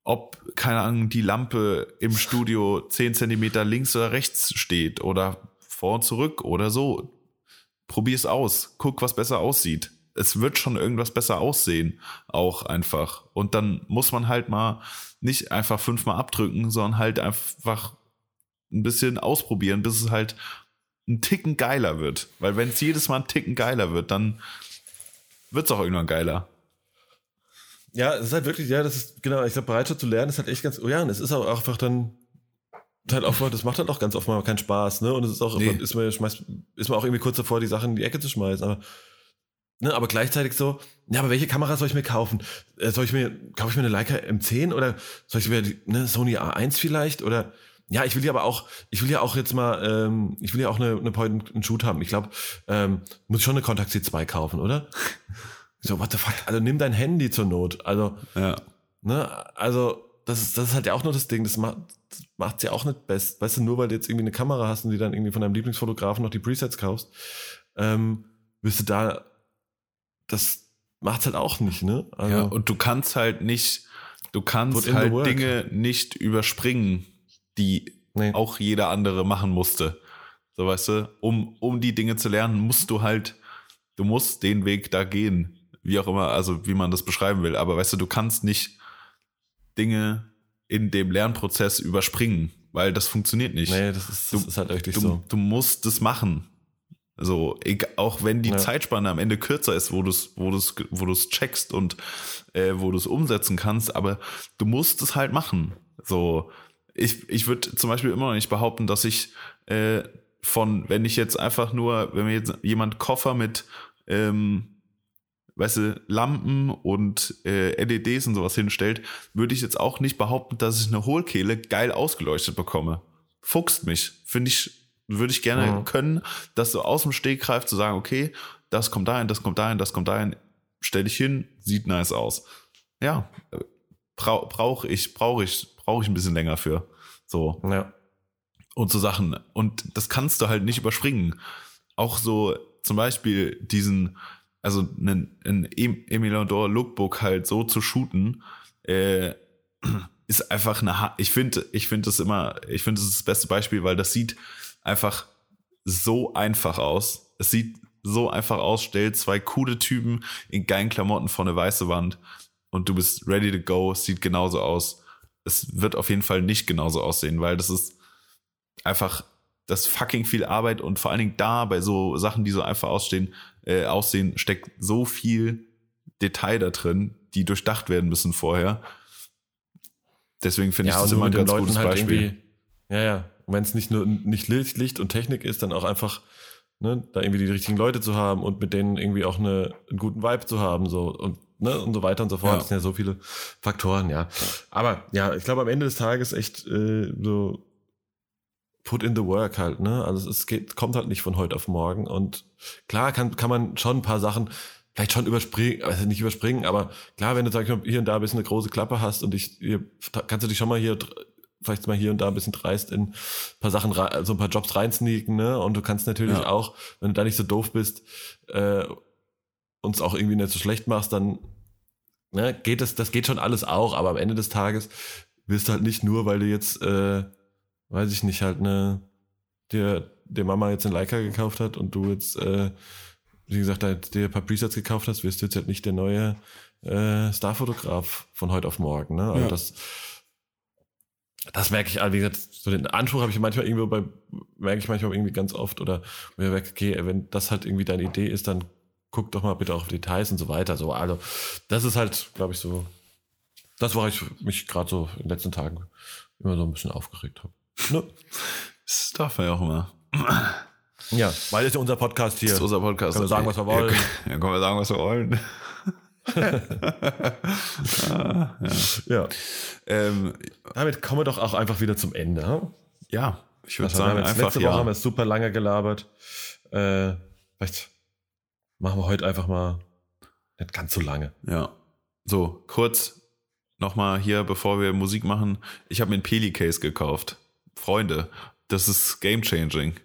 ob, keine Ahnung, die Lampe im Studio 10 Zentimeter links oder rechts steht oder vor und zurück oder so. Probier's aus. Guck, was besser aussieht. Es wird schon irgendwas besser aussehen. Auch einfach. Und dann muss man halt mal nicht einfach fünfmal abdrücken, sondern halt einfach ein bisschen ausprobieren, bis es halt ein Ticken geiler wird. Weil wenn es jedes Mal ein Ticken geiler wird, dann wird's auch irgendwann geiler. Ja, es ist halt wirklich, ja, das ist, genau, ich glaube, Bereitschaft zu lernen ist halt echt ganz, oh ja, und es ist auch einfach dann, halt auch, das macht halt auch ganz oft mal keinen Spaß, ne, und es ist auch, Nee. ist, man, schmeißt, ist man auch irgendwie kurz davor, die Sachen in die Ecke zu schmeißen, aber, ne, aber gleichzeitig so, ja, aber welche Kamera soll ich mir kaufen? Äh, Soll ich mir, kaufe ich mir eine Leica M10 oder soll ich mir die, ne, Sony A1 vielleicht oder, ja, ich will ja aber auch, ich will ja auch jetzt mal, ähm, ich will ja auch eine, eine Point and Shoot haben. Ich glaube, ähm, muss ich schon eine Contact C2 kaufen, oder? So, what the fuck? Also nimm dein Handy zur Not. Also, Ja. ne, also das ist, das ist halt ja auch nur das Ding. Das macht macht's ja auch nicht best. Weißt du, nur weil du jetzt irgendwie eine Kamera hast und die dann irgendwie von deinem Lieblingsfotografen noch die Presets kaufst, ähm, wirst du da, das macht's halt auch nicht, ne? Also, Ja, und du kannst halt nicht, du kannst halt. Dinge nicht überspringen, die nee. auch jeder andere machen musste. So weißt du, um, um die Dinge zu lernen, musst du halt, du musst den Weg da gehen. Wie auch immer, also wie man das beschreiben will. Aber weißt du, du kannst nicht Dinge in dem Lernprozess überspringen. weil das funktioniert nicht. Nee, das ist, das Du- ist halt richtig du, so. du musst es machen. So, auch wenn die Ja. Zeitspanne am Ende kürzer ist, wo du es wo du's, wo du's checkst und äh, wo du es umsetzen kannst, aber du musst es halt machen. So, ich, ich würde zum Beispiel immer noch nicht behaupten, dass ich äh, von, wenn ich jetzt einfach nur, wenn mir jetzt jemand Koffer mit ähm, weißt du, Lampen und äh, LEDs und sowas hinstellt, würde ich jetzt auch nicht behaupten, dass ich eine Hohlkehle geil ausgeleuchtet bekomme. Fuchst mich. Finde ich, würde ich gerne Mhm. können, dass so aus dem Stegreif zu sagen, okay, das kommt dahin, das kommt dahin, das kommt dahin, stell dich hin, sieht nice aus. Ja, brau, brauche ich, brauche ich, brauche ich ein bisschen länger für. So Ja. und so Sachen. Und das kannst du halt nicht überspringen. Auch so zum Beispiel diesen, also einen, ein Emilodor Lookbook halt so zu shooten, äh, ist einfach eine, ha ich finde, ich finde das immer, ich finde das ist das beste Beispiel, weil das sieht einfach so einfach aus. Es sieht so einfach aus, stellt zwei coole Typen in geilen Klamotten vor eine weiße Wand und du bist ready to go, es sieht genauso aus. Es wird auf jeden Fall nicht genauso aussehen, weil das ist einfach das fucking viel Arbeit und vor allen Dingen da bei so Sachen, die so einfach ausstehen, äh, aussehen, steckt so viel Detail da drin, die durchdacht werden müssen vorher. Deswegen finde ich das immer ein ganz Leuten gutes halt Beispiel. ja, ja. Wenn es nicht nur nicht Licht, Licht und Technik ist, dann auch einfach, ne, da irgendwie die richtigen Leute zu haben und mit denen irgendwie auch eine, einen guten Vibe zu haben, so und, ne, und so weiter und so fort. Ja. Das sind ja so viele Faktoren, ja. Aber ja, ich glaube am Ende des Tages echt äh, so put in the work halt, ne? Also es geht, kommt halt nicht von heute auf morgen. Und klar kann, kann man schon ein paar Sachen vielleicht schon überspringen, also nicht überspringen, aber klar, wenn du sagst, hier und da ein bisschen eine große Klappe hast und ich, hier, kannst du dich schon mal hier vielleicht mal hier und da ein bisschen dreist in ein paar Sachen, rei- also ein paar Jobs reinsneaken, ne? Und du kannst natürlich Ja. auch, wenn du da nicht so doof bist, äh, uns auch irgendwie nicht so schlecht machst, dann ne, geht das, das geht schon alles auch, aber am Ende des Tages wirst du halt nicht nur, weil du jetzt, äh, weiß ich nicht, halt eine, dir, der Mama jetzt einen Leica gekauft hat und du jetzt, äh, wie gesagt, halt dir ein paar Presets gekauft hast, wirst du jetzt halt nicht der neue äh, Starfotograf von heute auf morgen. Ne? Also Ja. das, das merke ich, also wie gesagt, so den Anspruch habe ich manchmal irgendwo bei, merke ich manchmal irgendwie ganz oft oder mir merke, okay, wenn das halt irgendwie deine Idee ist, dann guck doch mal bitte auf Details und so weiter. So, also das ist halt, glaube ich, so, das, worauf ich mich gerade so in den letzten Tagen immer so ein bisschen aufgeregt habe. Ne? Das darf man ja auch immer. Ja, weil es ja unser Podcast hier. Das ist unser Podcast. Können wir sagen, was wir wollen. Ja, können wir sagen, was wir wollen. Ah, ja. Ja. Ähm, Damit kommen wir doch auch einfach wieder zum Ende. hm? ja, ich würde Also, wir sagen, jetzt einfach letzte Woche haben wir ja. super lange gelabert. Äh, vielleicht machen wir heute einfach mal nicht ganz so lange. Ja. So, kurz nochmal hier, bevor wir Musik machen. Ich habe mir ein Peli-Case gekauft. Freunde, das ist game-changing.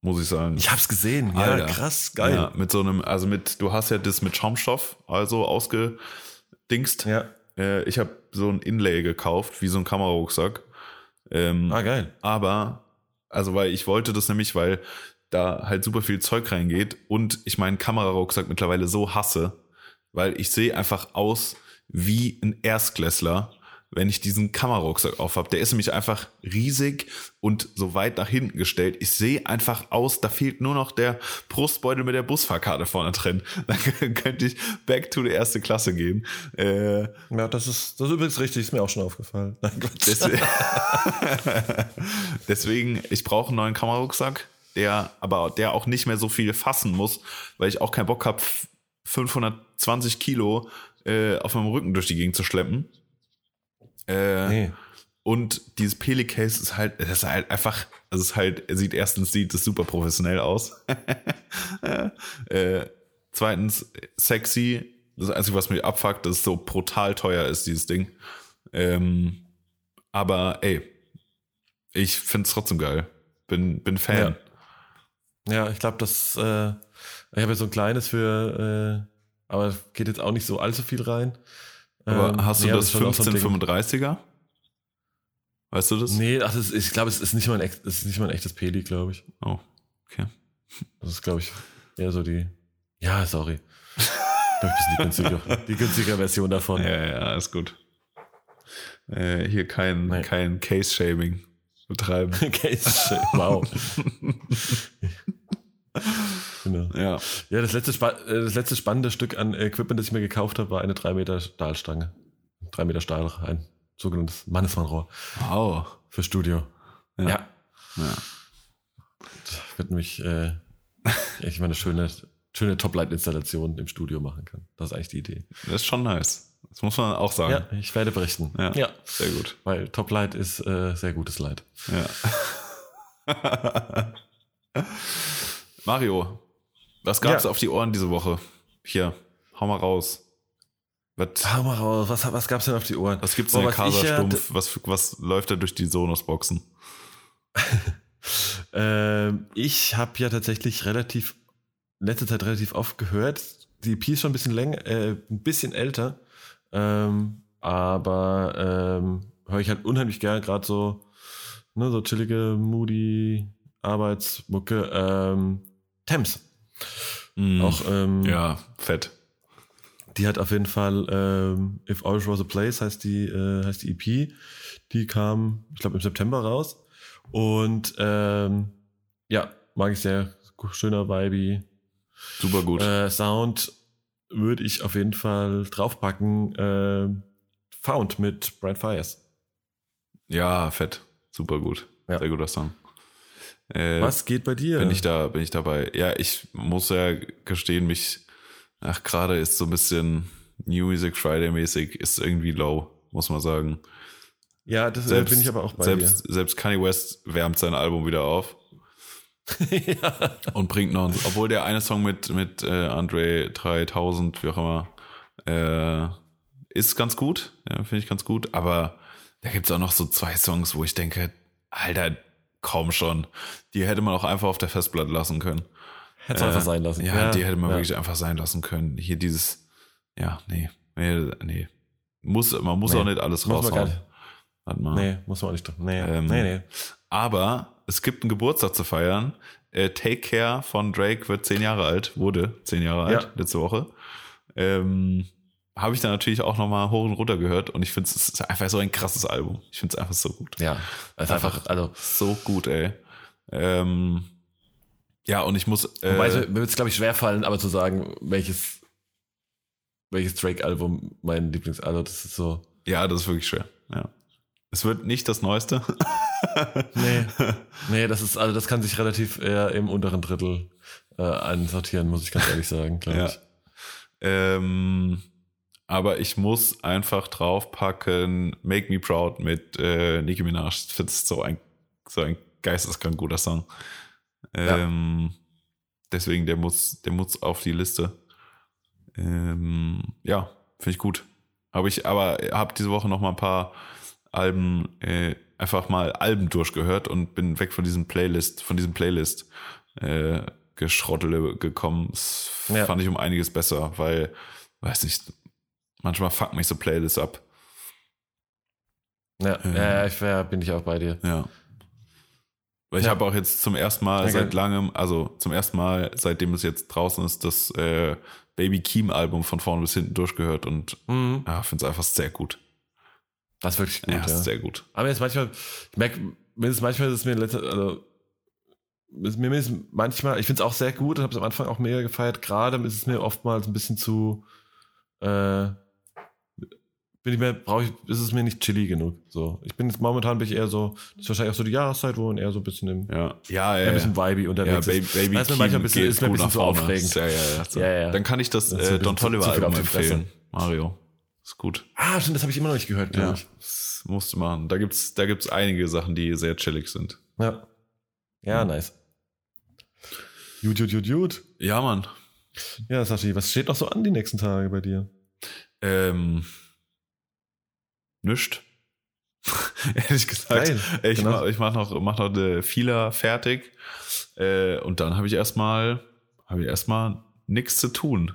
Muss ich sagen. Ich hab's gesehen. Ja, Alter. krass, geil. Ja, mit so einem, also mit, du hast ja das mit Schaumstoff, also ausgedingst. Ja. Äh, ich habe so ein Inlay gekauft, wie so ein Kamerarucksack. Ähm, Ah, geil. aber, also weil ich wollte das nämlich, weil da halt super viel Zeug reingeht und ich meinen Kamerarucksack mittlerweile so hasse, weil ich sehe einfach aus wie ein Erstklässler, wenn ich diesen Kamerarucksack auf habe. Der ist nämlich einfach riesig und so weit nach hinten gestellt. Ich sehe einfach aus, da fehlt nur noch der Brustbeutel mit der Busfahrkarte vorne drin. Dann könnte ich back to the erste Klasse gehen. Äh, Ja, das ist, das ist übrigens richtig, ist mir auch schon aufgefallen. Nein. Deswegen, Deswegen ich brauche einen neuen Kamerarucksack, der aber der auch nicht mehr so viel fassen muss, weil ich auch keinen Bock habe, 520 Kilo äh, auf meinem Rücken durch die Gegend zu schleppen. Äh, Nee. Und dieses Peli-Case ist halt, das ist halt einfach, es ist halt, er sieht erstens sieht es super professionell aus. äh, zweitens sexy. Das Einzige, was mich abfuckt, dass es so brutal teuer ist, dieses Ding. Ähm, aber ey, ich find's trotzdem geil. Bin, bin Fan. Ja, ich glaube, das, äh, ich habe ja so ein kleines für, äh, aber geht jetzt auch nicht so allzu viel rein. Aber Ähm, hast du nee, das ist schon auch so ein Ding. 1535er? Weißt du das? Nee, ach, das ist, ich glaube, es ist nicht mal ein, ist nicht mal ein echtes Peli, glaube ich. Oh, okay. Das ist, glaube ich, eher so die. Ja, sorry. Ich glaube, ein bisschen die günstige, die günstige Version davon. Ja, ja, ist gut. Äh, hier kein, kein Case-Shaming. betreiben. Case Shake. Wow. genau. Ja. Ja, das letzte, äh, das letzte spannende Stück an Equipment, das ich mir gekauft habe, war eine 3 Meter Stahlstange. 3 Meter Stahl, ein sogenanntes Mannesmannrohr Wow. für Studio. Ja. Ja. Ja. Das wird mich äh, ich meine schöne, schöne Top-Light-Installation im Studio machen kann. Das ist eigentlich die Idee. Das ist schon nice. Das muss man auch sagen. Ja, ich werde berichten. Ja. ja. Sehr gut. Weil Top-Light ist äh, sehr gutes Light. Ja. Mario, was gab's Ja. auf die Ohren diese Woche? Hier, hau mal raus. Was, Hau mal raus, was, was gab's denn auf die Ohren? was gibt's Boah, in der was ich ja- Casa-Stumpf? Was, was läuft da durch die Sonos-Boxen? Ähm, ich habe ja tatsächlich relativ, in letzter Zeit relativ oft gehört. Die EP ist schon ein bisschen länger, äh, ein bisschen älter. Ähm, aber ähm, höre ich halt unheimlich gern, gerade so, ne, so chillige, moody Arbeitsmucke. Ähm, Thames. Mm. Auch, ähm, ja, fett. Die hat auf jeden Fall ähm, If Orange Was a Place heißt die, äh, heißt die EP. Die kam, ich glaube, im September raus. Und ähm, ja, mag ich sehr. Schöner Vibe. Super gut. Äh, Sound würde ich auf jeden Fall draufpacken. Äh, Found mit Brian Fires. ja, fett. Super gut. Ja. Sehr guter Song. Äh, Was geht bei dir? Bin ich da, bin ich dabei. Ja, ich muss ja gestehen, mich, ach, gerade ist so ein bisschen New Music Friday mäßig, ist irgendwie low, muss man sagen. ja, das äh, bin ich aber auch bei selbst, selbst Kanye West wärmt sein Album wieder auf dir. ja. und bringt noch, obwohl der eine Song mit, mit äh, Andre 3000, wie auch immer, äh, ist ganz gut, ja, finde ich ganz gut, aber da gibt's auch noch so zwei Songs, wo ich denke, Alter, kaum schon. Die hätte man auch einfach auf der Festplatte lassen können. Hätte es einfach sein lassen. Ja, die hätte man ja. wirklich einfach sein lassen können. Hier dieses, ja, nee, nee, nee. Muss, man muss Nee, auch nicht alles muss man raushauen. Hat man. Nee, muss man auch nicht. Nee, Ähm, nee, nee. Aber es gibt einen Geburtstag zu feiern. Äh, Take Care von Drake wird zehn Jahre alt, wurde zehn Jahre alt, Ja. letzte Woche. Ähm, Habe ich dann natürlich auch nochmal hoch und runter gehört und ich finde es einfach so ein krasses Album. Ich finde es einfach so gut. Ja, also einfach, also, So gut, ey. Ähm, ja, und ich muss. Äh, wobei mir wird es, glaube ich, schwerfallen, aber zu sagen, welches, welches Drake-Album mein Lieblings, also das ist so, Ja, das ist wirklich schwer. Ja. Es wird nicht das Neueste. nee, nee, das ist, also das kann sich relativ eher im unteren Drittel äh, einsortieren, muss ich ganz ehrlich sagen, glaube Ja. ich. ähm, aber ich muss einfach draufpacken Make Me Proud mit äh, Nicki Minaj. Ich finde es so ein, so ein geisteskrank guter Song. Ähm, Deswegen, der muss, der muss auf die Liste. Ähm, ja, finde ich gut. Habe ich, aber habe diese Woche noch mal ein paar Alben, äh, einfach mal Alben durchgehört und bin weg von diesem Playlist, von diesem Playlist äh, Geschrottele gekommen. Das Ja. fand ich um einiges besser, weil, weiß nicht, manchmal fuck mich so Playlists ab. Ja, Ähm. ja, ich wär, bin ich auch bei dir. Ja. Weil ich Ja. habe auch jetzt zum ersten Mal Ja, seit langem, also zum ersten Mal, seitdem es jetzt draußen ist, das äh, Baby Keem Album von vorne bis hinten durchgehört und Mhm. ja, finde es einfach sehr gut. Das ist wirklich gut, ja, ja. ist sehr gut. Aber jetzt manchmal, ich merke, ist manchmal ist es mir letzte, also mir ist manchmal, ich finde es auch sehr gut und habe es am Anfang auch mega gefeiert. Gerade ist es mir oftmals ein bisschen zu, äh, bin ich mir, brauche ich, ist es mir nicht chilly genug. So, ich bin jetzt momentan bin ich eher so, das ist wahrscheinlich auch so die Jahreszeit, wo man eher so ein bisschen im, Ja, ja, ja. ein bisschen vibey ja, unterwegs Baby, ist. Baby ist mir manchmal ein bisschen, ist mir ein bisschen zu aufregend. Ja, ja, ja. Ja, ja. Dann kann ich das, Das äh, Don viel Album empfehlen. Mario. Ist gut. Ah, stimmt, das habe ich immer noch nicht gehört, Ja, ich. das musst du machen. Da gibt's, da gibt's einige Sachen, die sehr chillig sind. Ja. Ja, nice. Gut, gut, gut, gut. Ja, Mann. Ja, Sashi, was steht noch so an die nächsten Tage bei dir? Ähm, nischt. Ehrlich gesagt. Geil, Ich, genau. mach, ich mach noch, mach noch eine Fila fertig. Äh, und dann habe ich erstmal, habe ich erstmal nichts zu tun.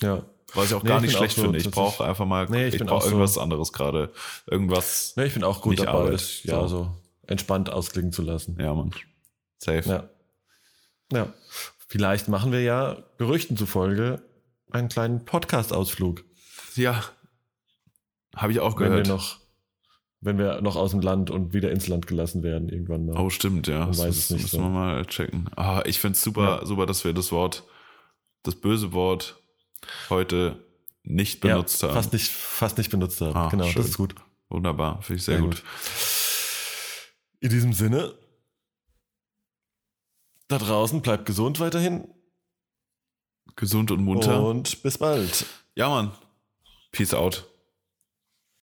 Ja. Was ich auch Nee, gar ich nicht schlecht so finde. Ich brauche einfach mal, Nee, ich ich, brauche auch so- irgendwas anderes gerade. Irgendwas. Ne, ich bin auch gut dabei, Arbeit, das ja so. so entspannt ausklingen zu lassen. Ja, Mann. Safe. Ja. Ja. Vielleicht machen wir ja Gerüchten zufolge einen kleinen Podcast-Ausflug. Ja. Habe ich auch Wenn wir gehört. noch, wenn wir noch aus dem Land und wieder ins Land gelassen werden irgendwann mal. Oh, stimmt, ja. Man Das weiß müssen es nicht müssen so. wir mal checken. Ah, ich finde es super, Ja. super, dass wir das Wort, das böse Wort heute nicht Ja, benutzt haben. Fast nicht, fast nicht benutzt haben. Ah, genau, schön. das ist gut. Wunderbar, finde ich sehr, gut. In diesem Sinne, da draußen bleibt gesund weiterhin Gesund und munter. und bis bald. Ja, Mann. Peace out.